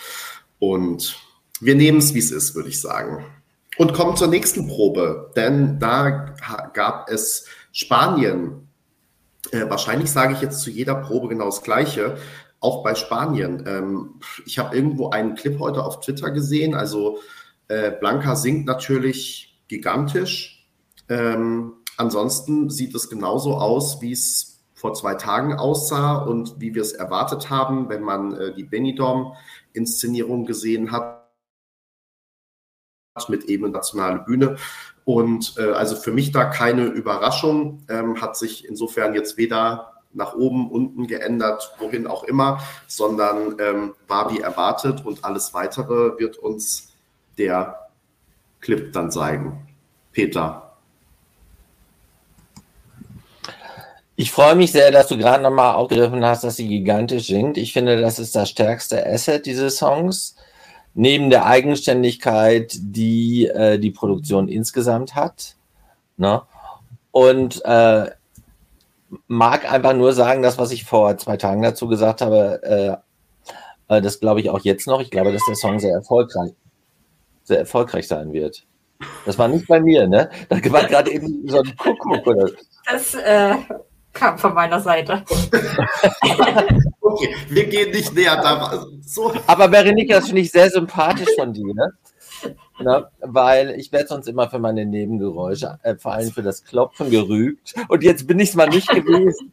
Und wir nehmen es, wie es ist, würde ich sagen. Und kommen zur nächsten Probe, denn da gab es Spanien. Äh, wahrscheinlich sage ich jetzt zu jeder Probe genau das Gleiche, auch bei Spanien. Ähm, ich habe irgendwo einen Clip heute auf Twitter gesehen. Also äh, Blanca singt natürlich gigantisch. Ähm, ansonsten sieht es genauso aus, wie es vor zwei Tagen aussah und wie wir es erwartet haben, wenn man äh, die Benidorm-Inszenierung gesehen hat mit eben nationale Bühne. Und äh, also für mich da keine Überraschung, ähm, hat sich insofern jetzt weder nach oben, unten geändert, wohin auch immer, sondern ähm, war wie erwartet und alles weitere wird uns der Clip dann zeigen. Peter. Ich freue mich sehr, dass du gerade nochmal aufgegriffen hast, dass sie gigantisch singt. Ich finde, das ist das stärkste Asset dieses Songs neben der Eigenständigkeit, die äh, die Produktion insgesamt hat. Ne? Und äh, mag einfach nur sagen, das, was ich vor zwei Tagen dazu gesagt habe, äh, äh das glaube ich auch jetzt noch. Ich glaube, dass der Song sehr erfolgreich, sehr erfolgreich sein wird. Das war nicht bei mir, ne? Da war gerade eben so ein Kuckuck oder. Das äh, kam von meiner Seite. *laughs* okay, wir gehen nicht näher da. So. Aber Berenika, das finde ich sehr sympathisch von dir. Ne? Na, weil ich werde sonst immer für meine Nebengeräusche, äh, vor allem für das Klopfen gerügt. Und jetzt bin ich es mal nicht gewesen.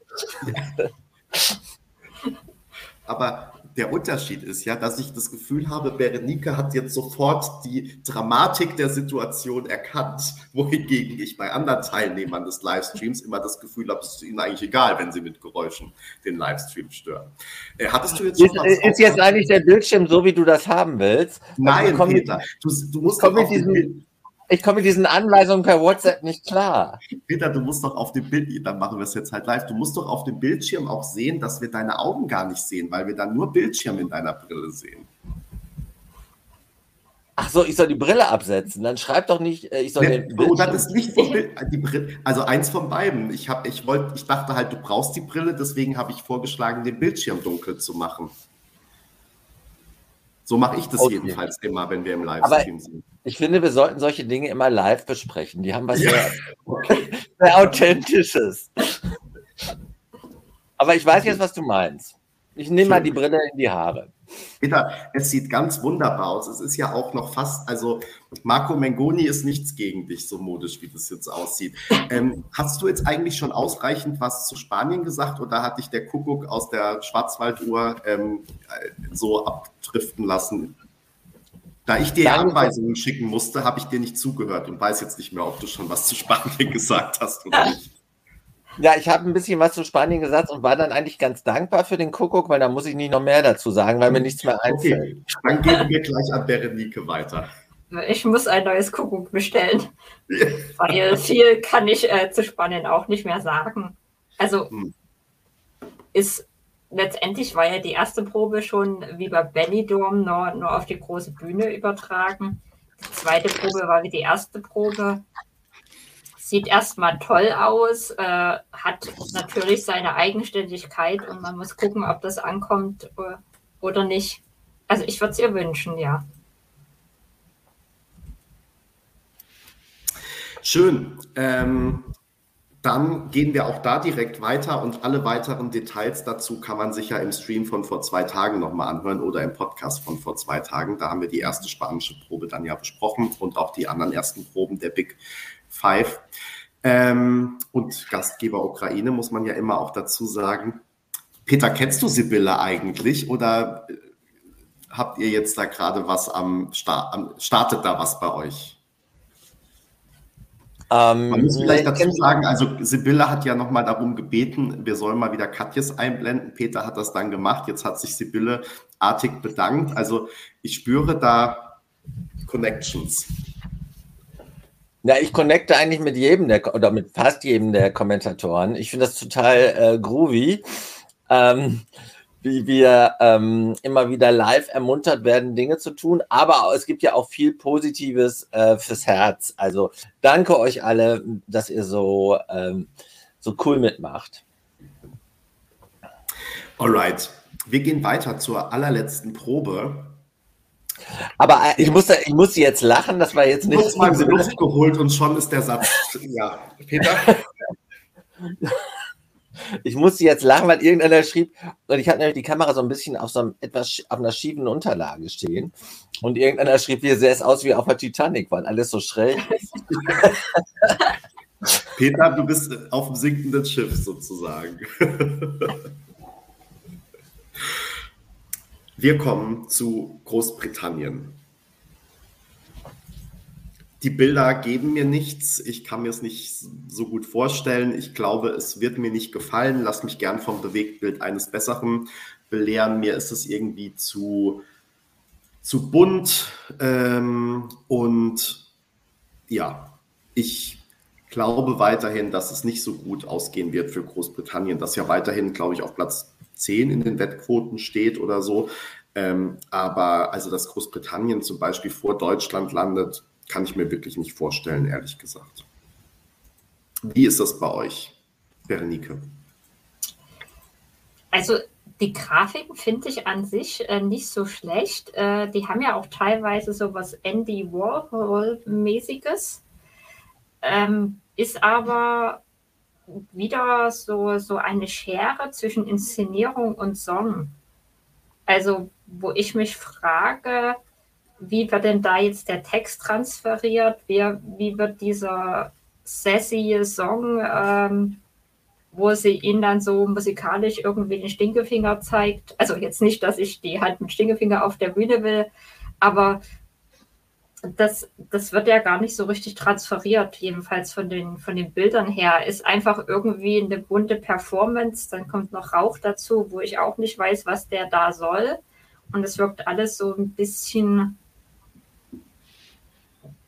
Aber der Unterschied ist ja, dass ich das Gefühl habe, Berenike hat jetzt sofort die Dramatik der Situation erkannt, *laughs* wohingegen ich bei anderen Teilnehmern des Livestreams immer das Gefühl habe, es ist ihnen eigentlich egal, wenn sie mit Geräuschen den Livestream stören. Äh, hattest du jetzt ist, ist jetzt eigentlich der Bildschirm so, wie du das haben willst? Nein, also, Peter, du, du musst komm mit diesem, ich komme mit diesen Anweisungen per WhatsApp nicht klar. Peter, du musst doch auf dem Bild, dann machen wir es jetzt halt live, du musst doch auf dem Bildschirm auch sehen, dass wir deine Augen gar nicht sehen, weil wir dann nur Bildschirm in deiner Brille sehen. Ach so, ich soll die Brille absetzen. Dann schreib doch nicht, äh, ich soll ne, den Bildschirm. Oh, das ist nicht vom Bild, die Brille, also eins von beiden. Ich, hab, ich, wollt, ich dachte halt, du brauchst die Brille, deswegen habe ich vorgeschlagen, den Bildschirm dunkel zu machen. So mache ich das okay. jedenfalls immer, wenn wir im Livestream sind. Ich finde, wir sollten solche Dinge immer live besprechen. Die haben was ja. sehr, *laughs* sehr Authentisches. Aber ich weiß jetzt, was du meinst. Ich nehme mal die Brille in die Haare. Peter, es sieht ganz wunderbar aus. Es ist ja auch noch fast, also Marco Mengoni ist nichts gegen dich, so modisch, wie das jetzt aussieht. Ähm, hast du jetzt eigentlich schon ausreichend was zu Spanien gesagt oder hat dich der Kuckuck aus der Schwarzwalduhr ähm, so abdriften lassen? Da ich dir Danke. Anweisungen schicken musste, habe ich dir nicht zugehört und weiß jetzt nicht mehr, ob du schon was zu Spanien *laughs* gesagt hast oder nicht. Ja, ich habe ein bisschen was zu Spanien gesagt und war dann eigentlich ganz dankbar für den Kuckuck, weil da muss ich nicht noch mehr dazu sagen, weil mir nichts mehr einfällt. Okay, dann geben wir gleich an Berenike weiter. Ich muss ein neues Kuckuck bestellen, weil viel kann ich äh, zu Spanien auch nicht mehr sagen. Also hm. ist letztendlich war ja die erste Probe schon wie bei Benidorm nur, nur auf die große Bühne übertragen. Die zweite Probe war wie die erste Probe. Sieht erstmal toll aus, äh, hat natürlich seine Eigenständigkeit und man muss gucken, ob das ankommt äh, oder nicht. Also ich würde es ihr wünschen, ja. Schön. Ähm, dann gehen wir auch da direkt weiter und alle weiteren Details dazu kann man sich ja im Stream von vor zwei Tagen nochmal anhören oder im Podcast von vor zwei Tagen. Da haben wir die erste spanische Probe dann ja besprochen und auch die anderen ersten Proben der Big Five. Ähm, und Gastgeber Ukraine muss man ja immer auch dazu sagen. Peter, kennst du Sibylle eigentlich oder äh, habt ihr jetzt da gerade was am Start, startet da was bei euch? Ähm, Man muss vielleicht dazu sagen, also Sibylle hat ja nochmal darum gebeten, wir sollen mal wieder Katjes einblenden. Peter hat das dann gemacht. Jetzt hat sich Sibylle artig bedankt. Also ich spüre da Connections. Ja, ich connecte eigentlich mit jedem der oder mit fast jedem der Kommentatoren. Ich finde das total äh, groovy. Ähm, wie wir ähm, immer wieder live ermuntert werden, Dinge zu tun. Aber es gibt ja auch viel Positives äh, fürs Herz. Also danke euch alle, dass ihr so, ähm, so cool mitmacht. Alright, wir gehen weiter zur allerletzten Probe. Aber äh, ich muss, ich muss jetzt lachen, das war jetzt nicht. Ich habe mal Luft geholt und schon ist der Satz. Ja, Peter. *laughs* Ich musste jetzt lachen, weil irgendeiner schrieb, und ich hatte nämlich die Kamera so ein bisschen auf so einem etwas auf einer schiefen Unterlage stehen. Und irgendeiner schrieb, wie sähe es aus wie auf der Titanic, weil alles so schräg ist. *laughs* Peter, du bist auf dem sinkenden Schiff sozusagen. *laughs* Wir kommen zu Großbritannien. Die Bilder geben mir nichts. Ich kann mir es nicht so gut vorstellen. Ich glaube, es wird mir nicht gefallen. Lass mich gern vom Bewegtbild eines Besseren belehren. Mir ist es irgendwie zu, zu bunt. Ähm, und ja, ich glaube weiterhin, dass es nicht so gut ausgehen wird für Großbritannien, das ja weiterhin, glaube ich, auf Platz 10 in den Wettquoten steht oder so. Ähm, aber also, dass Großbritannien zum Beispiel vor Deutschland landet, kann ich mir wirklich nicht vorstellen, ehrlich gesagt. Wie ist das bei euch, Berenike? Also die Grafiken finde ich an sich äh, nicht so schlecht. Äh, die haben ja auch teilweise so was Andy Warhol-mäßiges. Ähm, ist aber wieder so, so eine Schere zwischen Inszenierung und Song. Also, wo ich mich frage, wie wird denn da jetzt der Text transferiert? Wie, wie wird dieser sassy Song, ähm, wo sie ihn dann so musikalisch irgendwie den Stinkefinger zeigt? Also jetzt nicht, dass ich die halt mit Stinkefinger auf der Bühne will, aber das, das wird ja gar nicht so richtig transferiert, jedenfalls von den, von den Bildern her. Ist einfach irgendwie eine bunte Performance, dann kommt noch Rauch dazu, wo ich auch nicht weiß, was der da soll. Und es wirkt alles so ein bisschen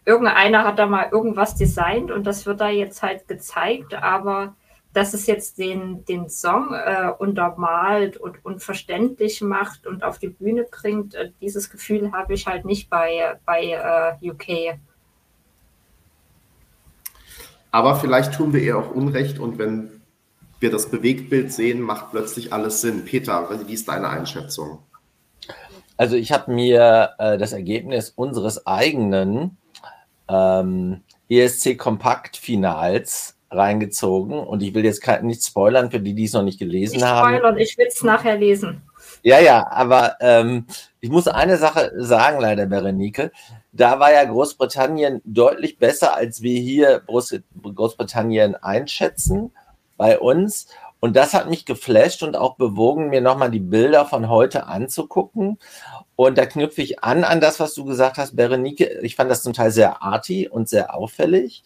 irgendeiner hat da mal irgendwas designt und das wird da jetzt halt gezeigt, aber dass es jetzt den, den Song äh, untermalt und unverständlich macht und auf die Bühne bringt, äh, dieses Gefühl habe ich halt nicht bei, bei äh, UK. Aber vielleicht tun wir ihr auch Unrecht und wenn wir das Bewegtbild sehen, macht plötzlich alles Sinn. Peter, wie ist deine Einschätzung? Also ich habe mir äh, das Ergebnis unseres eigenen ähm, ESC Kompakt Finals reingezogen und ich will jetzt nicht spoilern für die, die es noch nicht gelesen ich haben. Spoilern, ich will es nachher lesen. Ja, ja, aber ähm, ich muss eine Sache sagen, leider, Berenike. Da war ja Großbritannien deutlich besser, als wir hier Großbritannien einschätzen bei uns. Und das hat mich geflasht und auch bewogen, mir nochmal die Bilder von heute anzugucken. Und da knüpfe ich an an das, was du gesagt hast, Berenike. Ich fand das zum Teil sehr arty und sehr auffällig.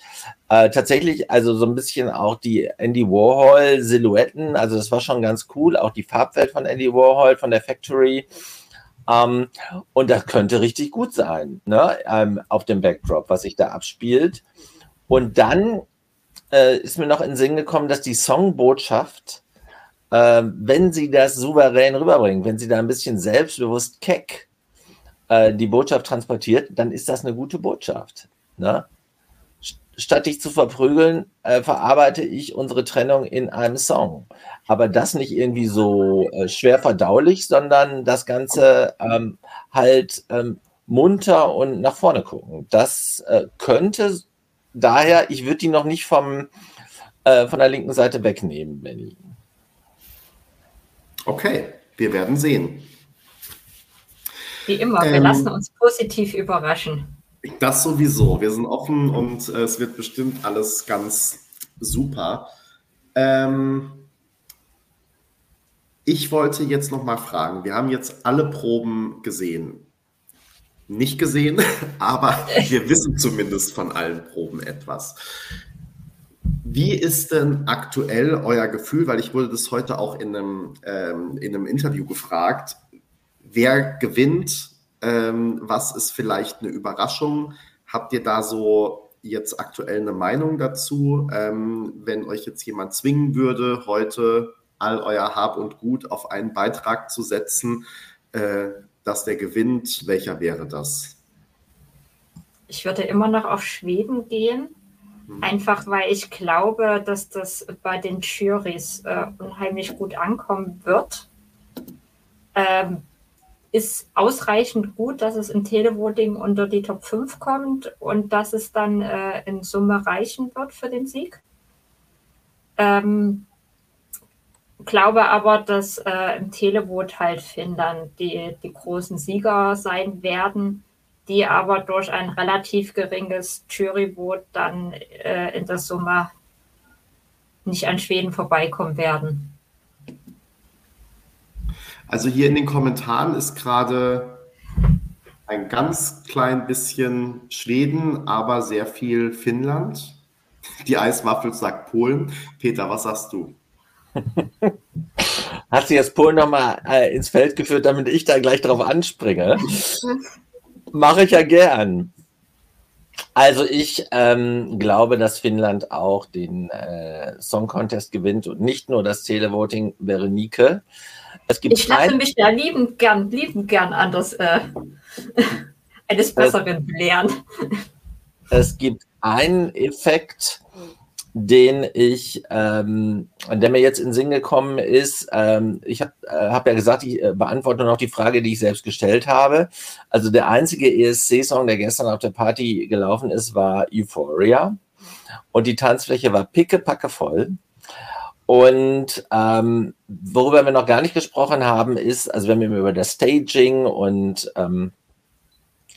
Äh, tatsächlich, also so ein bisschen auch die Andy Warhol Silhouetten. Also das war schon ganz cool. Auch die Farbwelt von Andy Warhol von der Factory. Ähm, und das könnte richtig gut sein, ne? Ähm, auf dem Backdrop, was sich da abspielt. Und dann äh, ist mir noch in den Sinn gekommen, dass die Songbotschaft wenn sie das souverän rüberbringen, wenn sie da ein bisschen selbstbewusst keck äh, die Botschaft transportiert, dann ist das eine gute Botschaft. Ne? Statt dich zu verprügeln, äh, verarbeite ich unsere Trennung in einem Song. Aber das nicht irgendwie so äh, schwer verdaulich, sondern das Ganze ähm, halt ähm, munter und nach vorne gucken. Das äh, könnte daher, ich würde die noch nicht vom, äh, von der linken Seite wegnehmen, Benny. Okay, wir werden sehen. Wie immer, wir ähm, lassen uns positiv überraschen. Das sowieso. Wir sind offen und äh, es wird bestimmt alles ganz super. Ähm, ich wollte jetzt noch mal fragen. Wir haben jetzt alle Proben gesehen. Nicht gesehen, *laughs* aber wir wissen zumindest von allen Proben etwas. Wie ist denn aktuell euer Gefühl? Weil ich wurde das heute auch in einem, ähm, in einem Interview gefragt. Wer gewinnt? Ähm, was ist vielleicht eine Überraschung? Habt ihr da so jetzt aktuell eine Meinung dazu? Ähm, wenn euch jetzt jemand zwingen würde, heute all euer Hab und Gut auf einen Beitrag zu setzen, äh, dass der gewinnt, welcher wäre das? Ich würde immer noch auf Schweden gehen Mhm. Einfach weil ich glaube, dass das bei den Juries äh, unheimlich gut ankommen wird. Ähm, ist ausreichend gut, dass es im Televoting unter die Top 5 kommt und dass es dann äh, in Summe reichen wird für den Sieg. Ähm, glaube aber, dass äh, im Televot halt Finnland die, die großen Sieger sein werden die aber durch ein relativ geringes Juryvote dann äh, in der Summe nicht an Schweden vorbeikommen werden. Also hier in den Kommentaren ist gerade ein ganz klein bisschen Schweden, aber sehr viel Finnland. Die Eiswaffel sagt Polen. Peter, was sagst du? *laughs* Hat sie jetzt Polen nochmal äh, ins Feld geführt, damit ich da gleich drauf anspringe? *laughs* Mache ich ja gern. Also ich ähm, glaube, dass Finnland auch den äh, Song Contest gewinnt und nicht nur das Televoting Berenike. Es gibt ich lasse mich da liebend gern, liebend gern anders äh, *laughs* eines Besseren belehren. Es gibt einen Effekt, den ich, ähm, der mir jetzt in den Sinn gekommen ist. Ähm, ich habe äh, hab ja gesagt, ich äh, beantworte noch die Frage, die ich selbst gestellt habe. Also der einzige ESC-Song, der gestern auf der Party gelaufen ist, war Euphoria. Und die Tanzfläche war pickepacke voll. Und ähm, worüber wir noch gar nicht gesprochen haben, ist, also wir haben über das Staging und ähm,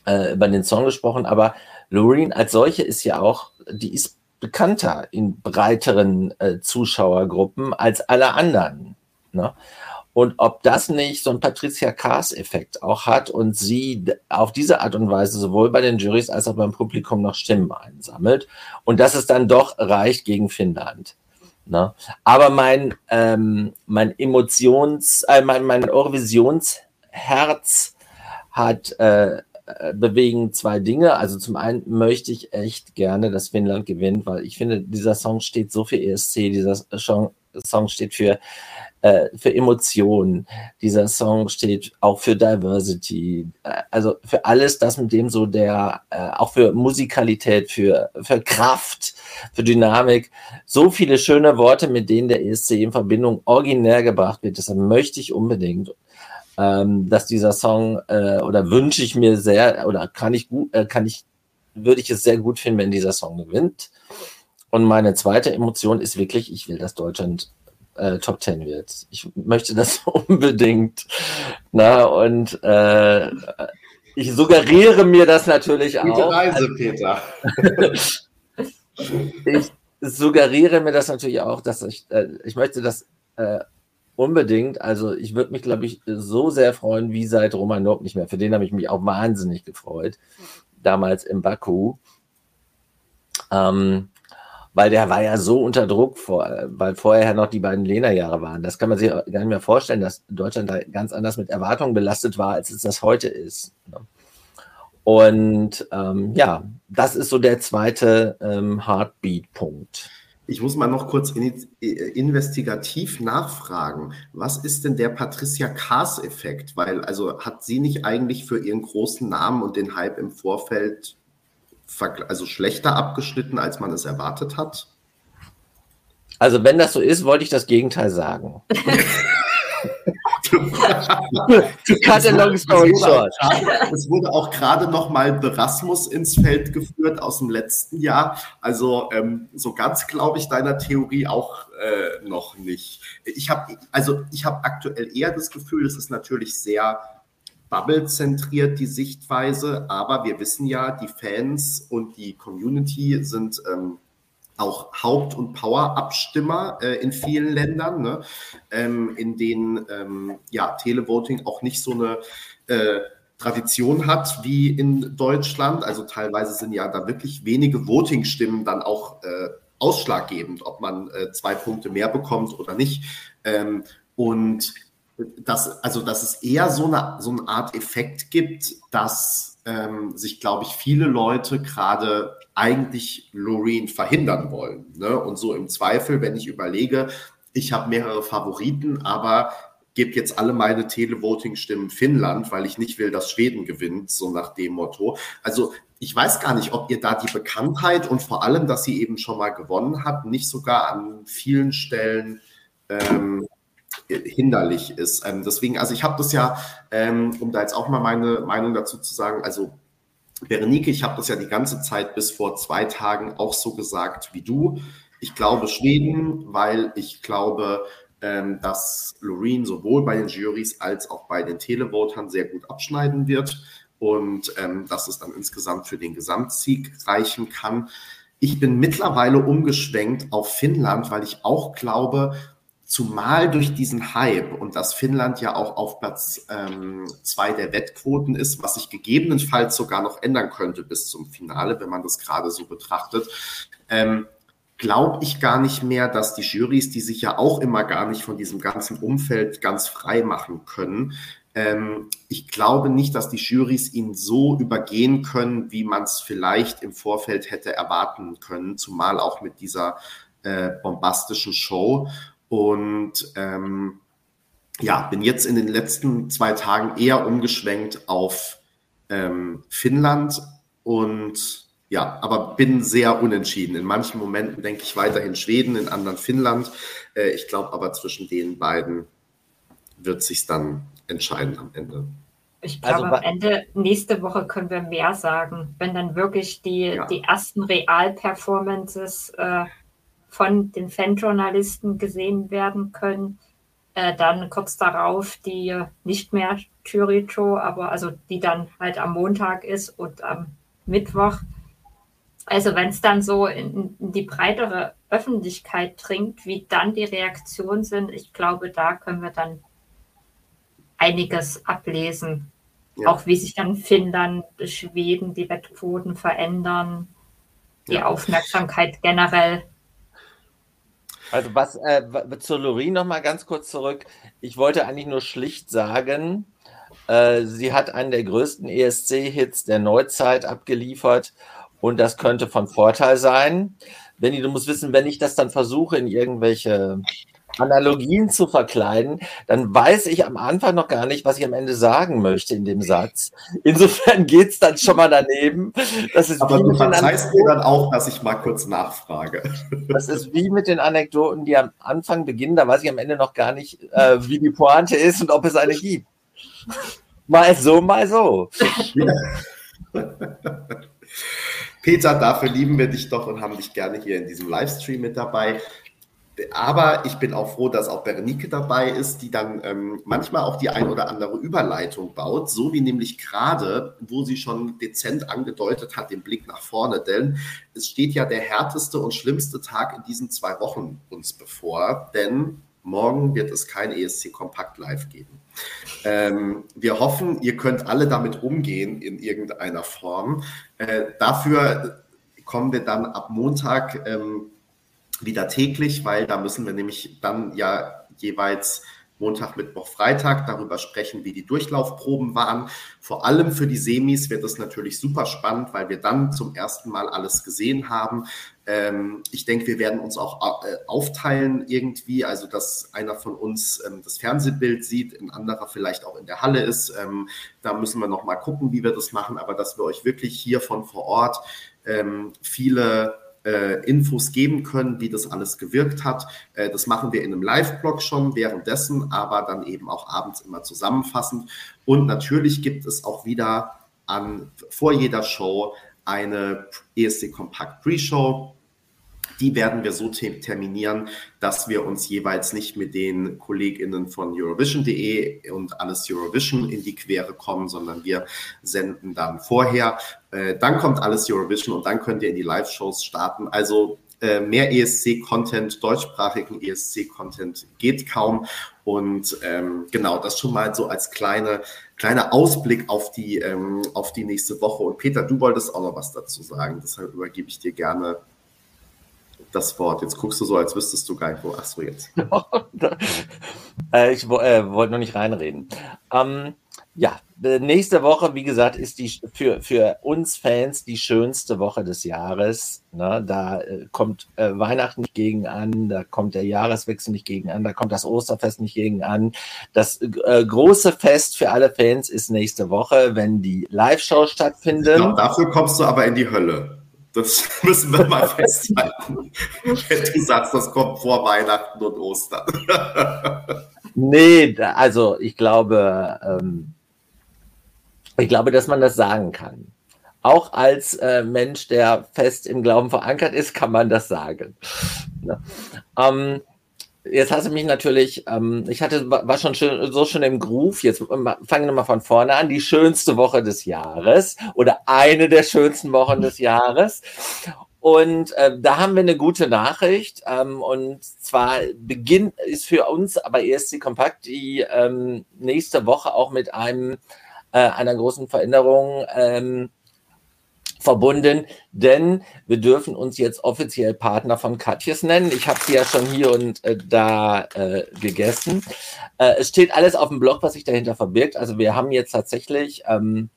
äh, über den Song gesprochen, aber Loreen als solche ist ja auch, die ist bekannter in breiteren äh, Zuschauergruppen als alle anderen. Ne? Und ob das nicht so ein Patricia Kaas-Effekt auch hat und sie auf diese Art und Weise sowohl bei den Juries als auch beim Publikum noch Stimmen einsammelt und dass es dann doch reicht gegen Finnland. Ne? Aber mein, ähm, mein Emotions-, äh, mein, mein Eurovisionsherz hat äh, bewegen zwei Dinge. Also zum einen möchte ich echt gerne, dass Finnland gewinnt, weil ich finde, dieser Song steht so für ESC, dieser Song, Song steht für, äh, für Emotionen, dieser Song steht auch für Diversity, äh, also für alles das, mit dem so der, äh, auch für Musikalität, für, für Kraft, für Dynamik, so viele schöne Worte, mit denen der ESC in Verbindung originär gebracht wird. Deshalb möchte ich unbedingt ähm, dass dieser Song äh, oder wünsche ich mir sehr oder kann ich gut, äh, kann ich, würde ich es sehr gut finden, wenn dieser Song gewinnt. Und meine zweite Emotion ist wirklich, ich will, dass Deutschland äh, Top Ten wird. Ich möchte das *laughs* unbedingt. Na, und äh, ich suggeriere mir das natürlich Gute auch. Gute Reise, Peter. *laughs* ich suggeriere mir das natürlich auch, dass ich, äh, ich möchte, dass äh, Unbedingt. Also ich würde mich, glaube ich, so sehr freuen, wie seit Roman Nock nicht mehr. Für den habe ich mich auch wahnsinnig gefreut. Damals im Baku. Ähm, weil der war ja so unter Druck, vor, weil vorher noch die beiden Lena-Jahre waren. Das kann man sich gar nicht mehr vorstellen, dass Deutschland da ganz anders mit Erwartungen belastet war, als es das heute ist. Ne? Und ähm, ja, das ist so der zweite ähm, Heartbeat-Punkt. Ich muss mal noch kurz in, äh, investigativ nachfragen. Was ist denn der Patricia Kaas-Effekt? Weil, also hat sie nicht eigentlich für ihren großen Namen und den Hype im Vorfeld also schlechter abgeschnitten, als man es erwartet hat? Also, wenn das so ist, wollte ich das Gegenteil sagen. *laughs* cut a long story short. Es wurde auch gerade noch mal Berasmus ins Feld geführt aus dem letzten Jahr. Also ähm, so ganz glaube ich deiner Theorie auch äh, noch nicht. Ich habe also ich habe aktuell eher das Gefühl, es ist natürlich sehr Bubble-zentriert die Sichtweise, aber wir wissen ja, die Fans und die Community sind ähm, auch Haupt- und Power-Abstimmer äh, in vielen Ländern, ne? ähm, in denen ähm, ja, Televoting auch nicht so eine äh, Tradition hat wie in Deutschland. Also teilweise sind ja da wirklich wenige Voting-Stimmen dann auch äh, ausschlaggebend, ob man äh, zwei Punkte mehr bekommt oder nicht. Ähm, und dass, also, dass es eher so eine, so eine Art Effekt gibt, dass ähm, sich, glaube ich, viele Leute gerade eigentlich Loreen verhindern wollen. Ne? Und so im Zweifel, wenn ich überlege, ich habe mehrere Favoriten, aber gebe jetzt alle meine Televoting-Stimmen Finnland, weil ich nicht will, dass Schweden gewinnt, so nach dem Motto. Also ich weiß gar nicht, ob ihr da die Bekanntheit und vor allem, dass sie eben schon mal gewonnen hat, nicht sogar an vielen Stellen ähm, hinderlich ist. Ähm, deswegen, also ich habe das ja, ähm, um da jetzt auch mal meine Meinung dazu zu sagen, also Berenike, ich habe das ja die ganze Zeit bis vor zwei Tagen auch so gesagt wie du. Ich glaube Schweden, weil ich glaube, ähm, dass Loreen sowohl bei den Juries als auch bei den Televotern sehr gut abschneiden wird und ähm, dass es dann insgesamt für den Gesamtsieg reichen kann. Ich bin mittlerweile umgeschwenkt auf Finnland, weil ich auch glaube, Zumal durch diesen Hype und dass Finnland ja auch auf Platz ähm, zwei der Wettquoten ist, was sich gegebenenfalls sogar noch ändern könnte bis zum Finale, wenn man das gerade so betrachtet, ähm, glaube ich gar nicht mehr, dass die Jurys, die sich ja auch immer gar nicht von diesem ganzen Umfeld ganz frei machen können, ähm, ich glaube nicht, dass die Jurys ihn so übergehen können, wie man es vielleicht im Vorfeld hätte erwarten können, zumal auch mit dieser äh, bombastischen Show. Und ähm, ja, bin jetzt in den letzten zwei Tagen eher umgeschwenkt auf ähm, Finnland und ja, aber bin sehr unentschieden. In manchen Momenten denke ich weiterhin Schweden, in anderen Finnland. Äh, ich glaube aber zwischen den beiden wird sich dann entscheiden am Ende. Ich glaube, also, am Ende nächste Woche können wir mehr sagen, wenn dann wirklich die, ja. die ersten Real-Performances äh, von den Fanjournalisten gesehen werden können. Äh, dann kurz darauf die nicht mehr Jury-Show, aber also die dann halt am Montag ist und am Mittwoch. Also wenn es dann so in, in, die breitere Öffentlichkeit dringt, wie dann die Reaktionen sind, ich glaube, da können wir dann einiges ablesen. Ja. Auch wie sich dann Finnland, Schweden, die Wettquoten verändern, die ja. Aufmerksamkeit generell. Also was äh, zur Loreen noch mal ganz kurz zurück. Ich wollte eigentlich nur schlicht sagen, äh, sie hat einen der größten ESC-Hits der Neuzeit abgeliefert und das könnte von Vorteil sein. Benny, du musst wissen, wenn ich das dann versuche in irgendwelche Analogien zu verkleiden, dann weiß ich am Anfang noch gar nicht, was ich am Ende sagen möchte in dem Satz. Insofern geht es dann schon mal daneben. Das ist Aber du verzeihst mir dann auch, dass ich mal kurz nachfrage. *laughs* Das ist wie mit den Anekdoten, die am Anfang beginnen, da weiß ich am Ende noch gar nicht, äh, wie die Pointe ist und ob es eine gibt. Mal so, mal so. *laughs* Peter, dafür lieben wir dich doch und haben dich gerne hier in diesem Livestream mit dabei aber ich bin auch froh, dass auch Berenike dabei ist, die dann ähm, manchmal auch die ein oder andere Überleitung baut, so wie nämlich gerade, wo sie schon dezent angedeutet hat, den Blick nach vorne, denn es steht ja der härteste und schlimmste Tag in diesen zwei Wochen uns bevor, denn morgen wird es kein ESC Kompakt Live geben. Ähm, wir hoffen, ihr könnt alle damit umgehen in irgendeiner Form. Äh, dafür kommen wir dann ab Montag ähm, wieder täglich, weil da müssen wir nämlich dann ja jeweils Montag, Mittwoch, Freitag darüber sprechen, wie die Durchlaufproben waren. Vor allem für die Semis wird es natürlich super spannend, weil wir dann zum ersten Mal alles gesehen haben. Ähm, ich denke, wir werden uns auch äh, aufteilen irgendwie, also dass einer von uns ähm, das Fernsehbild sieht, ein anderer vielleicht auch in der Halle ist. Ähm, da müssen wir noch mal gucken, wie wir das machen, aber dass wir euch wirklich hier von vor Ort viele Infos geben können, wie das alles gewirkt hat. Äh, das machen wir in einem Live-Blog schon währenddessen, aber dann eben auch abends immer zusammenfassend. Und natürlich gibt es auch wieder an, vor jeder Show eine ESC Kompakt Pre-Show die werden wir so terminieren, dass wir uns jeweils nicht mit den KollegInnen von Eurovision.de und alles Eurovision in die Quere kommen, sondern wir senden dann vorher. Äh, dann kommt alles Eurovision und dann könnt ihr in die Live-Shows starten. Also äh, mehr ESC-Content, deutschsprachigen ESC-Content geht kaum. Und ähm, genau, das schon mal so als kleine, kleiner Ausblick auf die, ähm, auf die nächste Woche. Und Peter, du wolltest auch noch was dazu sagen, deshalb übergebe ich dir gerne das Wort. Jetzt guckst du so, als wüsstest du gar nicht, wo. Ach so, jetzt. *laughs* äh, ich äh, wollte noch nicht reinreden. Ähm, ja, nächste Woche, wie gesagt, ist die für, für uns Fans die schönste Woche des Jahres. Ne? Da äh, kommt äh, Weihnachten nicht gegen an, da kommt der Jahreswechsel nicht gegen an, da kommt das Osterfest nicht gegen an. Das äh, große Fest für alle Fans ist nächste Woche, wenn die Live-Show stattfindet. Glaub, dafür kommst du aber in die Hölle. Das *laughs* müssen wir mal *laughs* festhalten. Du sagst, das kommt vor Weihnachten und Ostern. nee, also ich glaube, ähm, ich glaube, dass man das sagen kann. Auch als äh, Mensch, der fest im Glauben verankert ist, kann man das sagen. Ja. Ähm, jetzt hast du mich natürlich, ähm, ich hatte, war schon schön, so schon im Groove. Jetzt fangen wir mal von vorne an. Die schönste Woche des Jahres oder eine der schönsten Wochen des Jahres. Und äh, da haben wir eine gute Nachricht. Ähm, und zwar beginnt ist für uns aber ESC Kompakt die ähm, nächste Woche auch mit einem äh, einer großen Veränderung. Ähm, verbunden, denn wir dürfen uns jetzt offiziell Partner von Katjes nennen. Ich habe sie ja schon hier und äh, da äh, gegessen. Äh, es steht alles auf dem Blog, was sich dahinter verbirgt. Also wir haben jetzt tatsächlich ähm,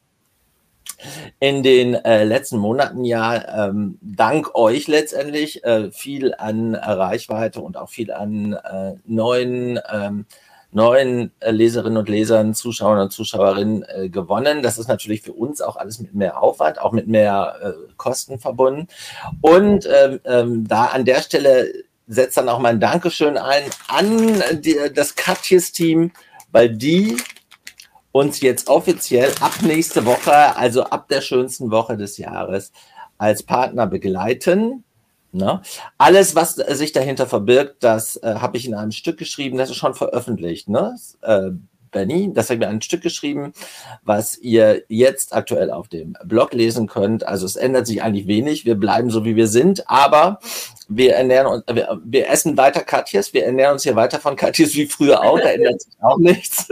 in den äh, letzten Monaten ja ähm, dank euch letztendlich äh, viel an Reichweite und auch viel an äh, neuen ähm, neuen äh, Leserinnen und Lesern, Zuschauern und Zuschauerinnen äh, gewonnen. Das ist natürlich für uns auch alles mit mehr Aufwand, auch mit mehr äh, Kosten verbunden. Und ähm, ähm, da an der Stelle setzt dann auch mein Dankeschön ein an die, das Katjes-Team, weil die uns jetzt offiziell ab nächste Woche, also ab der schönsten Woche des Jahres, als Partner begleiten Ne? Alles, was sich dahinter verbirgt, das äh, habe ich in einem Stück geschrieben, das ist schon veröffentlicht. Ne? Äh, Benny, das habe ich ein Stück geschrieben, was ihr jetzt aktuell auf dem Blog lesen könnt. Also es ändert sich eigentlich wenig. Wir bleiben so, wie wir sind, aber wir ernähren uns, wir, wir essen weiter Katjes, wir ernähren uns hier weiter von Katjes wie früher auch, da ändert sich auch nichts.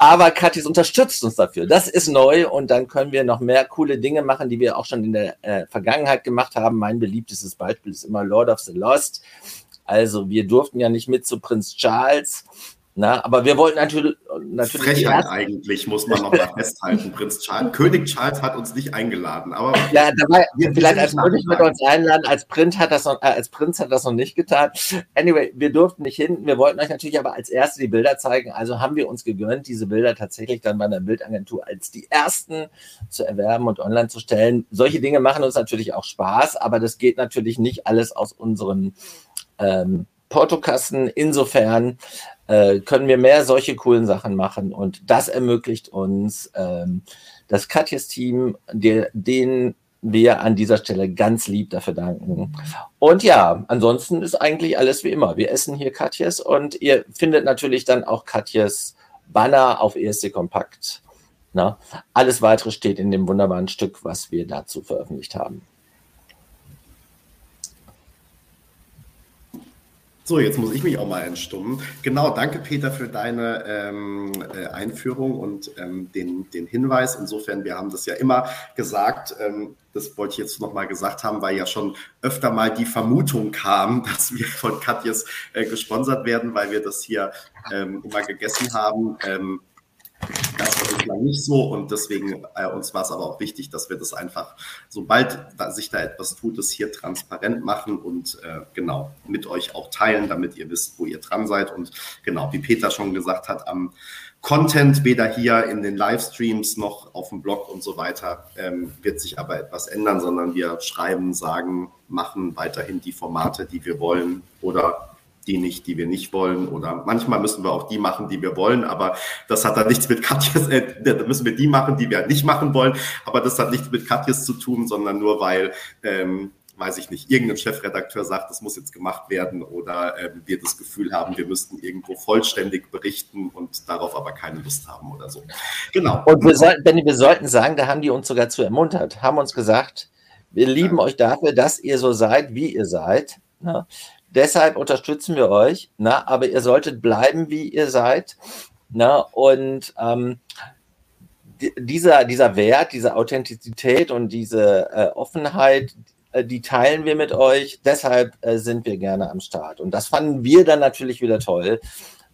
Aber Katis unterstützt uns dafür. Das ist neu und dann können wir noch mehr coole Dinge machen, die wir auch schon in der äh, Vergangenheit gemacht haben. Mein beliebtestes Beispiel ist immer Lord of the Lost. Also wir durften ja nicht mit zu Prinz Charles, na, aber wir wollten natürlich. natürlich Frechheit eigentlich, muss man noch mal festhalten. Prinz Charles, *laughs* König Charles hat uns nicht eingeladen. Aber ja, dabei, vielleicht als König mit uns einladen, als Prinz, hat das noch, äh, als Prinz hat das noch nicht getan. Anyway, wir durften nicht hin. Wir wollten euch natürlich aber als Erste die Bilder zeigen. Also haben wir uns gegönnt, diese Bilder tatsächlich dann bei einer Bildagentur als die ersten zu erwerben und online zu stellen. Solche Dinge machen uns natürlich auch Spaß, aber das geht natürlich nicht alles aus unseren ähm, Portokassen. Insofern äh, können wir mehr solche coolen Sachen machen. Und das ermöglicht uns ähm, das Katjes-Team, denen wir an dieser Stelle ganz lieb dafür danken. Und ja, ansonsten ist eigentlich alles wie immer. Wir essen hier Katjes und ihr findet natürlich dann auch Katjes Banner auf ESC Kompakt. Na, alles weitere steht in dem wunderbaren Stück, was wir dazu veröffentlicht haben. So, jetzt muss ich mich auch mal entstummen. Genau, danke Peter für deine ähm, äh, Einführung und ähm, den, den Hinweis. Insofern, wir haben das ja immer gesagt, ähm, das wollte ich jetzt nochmal gesagt haben, weil ja schon öfter mal die Vermutung kam, *laughs* dass wir von Katjes äh, gesponsert werden, weil wir das hier ähm, immer gegessen haben. Das war bislang nicht so und deswegen äh, uns war es aber auch wichtig, dass wir das einfach, sobald da, sich da etwas tut, es hier transparent machen und äh, genau mit euch auch teilen, damit ihr wisst, wo ihr dran seid. Und genau, wie Peter schon gesagt hat, am Content, weder hier in den Livestreams noch auf dem Blog und so weiter, ähm, wird sich aber etwas ändern, sondern wir schreiben, sagen, machen weiterhin die Formate, die wir wollen oder die nicht, die wir nicht wollen. Oder manchmal müssen wir auch die machen, die wir wollen, aber das hat dann nichts mit Katjes, äh, da müssen wir die machen, die wir nicht machen wollen. Aber das hat nichts mit Katjes zu tun, sondern nur weil, ähm, weiß ich nicht, irgendein Chefredakteur sagt, das muss jetzt gemacht werden oder äh, wir das Gefühl haben, wir müssten irgendwo vollständig berichten und darauf aber keine Lust haben oder so. Genau. Und wir sollten, Benny, wir sollten sagen, da haben die uns sogar zu ermuntert, haben uns gesagt, wir lieben ja. euch dafür, dass ihr so seid, wie ihr seid. Ne? Deshalb unterstützen wir euch, ne? aber ihr solltet bleiben, wie ihr seid. Ne? und ähm, dieser, dieser Wert, diese Authentizität und diese äh, Offenheit, äh, die teilen wir mit euch. Deshalb äh, sind wir gerne am Start. Und das fanden wir dann natürlich wieder toll,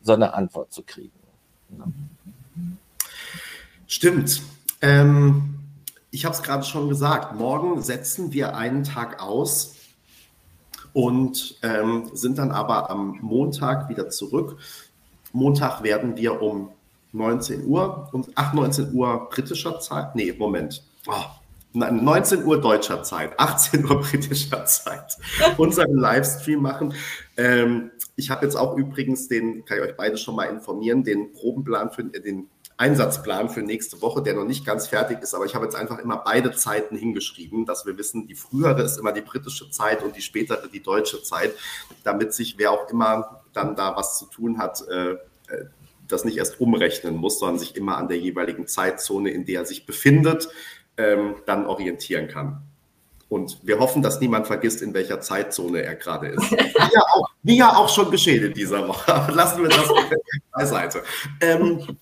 so eine Antwort zu kriegen. Ja. Stimmt. Ähm, ich habe es gerade schon gesagt. Morgen setzen wir einen Tag aus und ähm, sind dann aber am Montag wieder zurück. Montag werden wir um 19 Uhr, um, ach, 19 Uhr britischer Zeit, nee, Moment, oh, 19 Uhr deutscher Zeit, *laughs* 18 Uhr britischer Zeit, *laughs* unseren Livestream machen. Ähm, ich habe jetzt auch übrigens den, kann ich euch beide schon mal informieren, den Probenplan für den Einsatzplan für nächste Woche, der noch nicht ganz fertig ist, aber ich habe jetzt einfach immer beide Zeiten hingeschrieben, dass wir wissen, die frühere ist immer die britische Zeit und die spätere die deutsche Zeit, damit sich wer auch immer dann da was zu tun hat, äh, äh, das nicht erst umrechnen muss, sondern sich immer an der jeweiligen Zeitzone, in der er sich befindet, ähm, dann orientieren kann. Und wir hoffen, dass niemand vergisst, in welcher Zeitzone er gerade ist. Wie ja auch, wie ja auch schon geschehen in dieser Woche. *laughs* Lassen wir das beiseite. Ähm,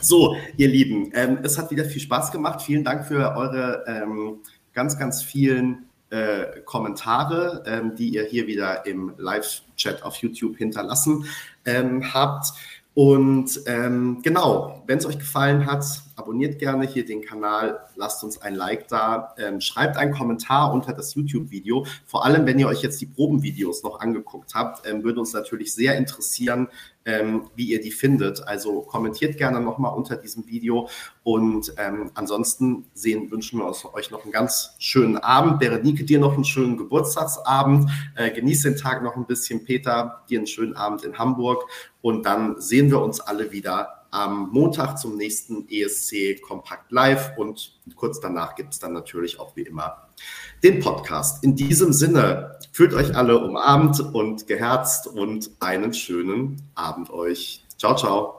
so, ihr Lieben, ähm, es hat wieder viel Spaß gemacht. Vielen Dank für eure ähm, ganz, ganz vielen äh, Kommentare, ähm, die ihr hier wieder im Live-Chat auf YouTube hinterlassen ähm, habt. Und ähm, genau, wenn es euch gefallen hat, abonniert gerne hier den Kanal, lasst uns ein Like da, ähm, schreibt einen Kommentar unter das YouTube-Video. Vor allem, wenn ihr euch jetzt die Probenvideos noch angeguckt habt, ähm, würde uns natürlich sehr interessieren, ähm, wie ihr die findet. Also kommentiert gerne nochmal unter diesem Video. Und ähm, ansonsten sehen, wünschen wir euch noch einen ganz schönen Abend. Berenike, dir noch einen schönen Geburtstagsabend. Äh, genieß den Tag noch ein bisschen. Peter, dir einen schönen Abend in Hamburg. Und dann sehen wir uns alle wieder am Montag zum nächsten ESC Kompakt Live und kurz danach gibt es dann natürlich auch wie immer den Podcast. In diesem Sinne, fühlt euch alle umarmt und geherzt und einen schönen Abend euch. Ciao, ciao.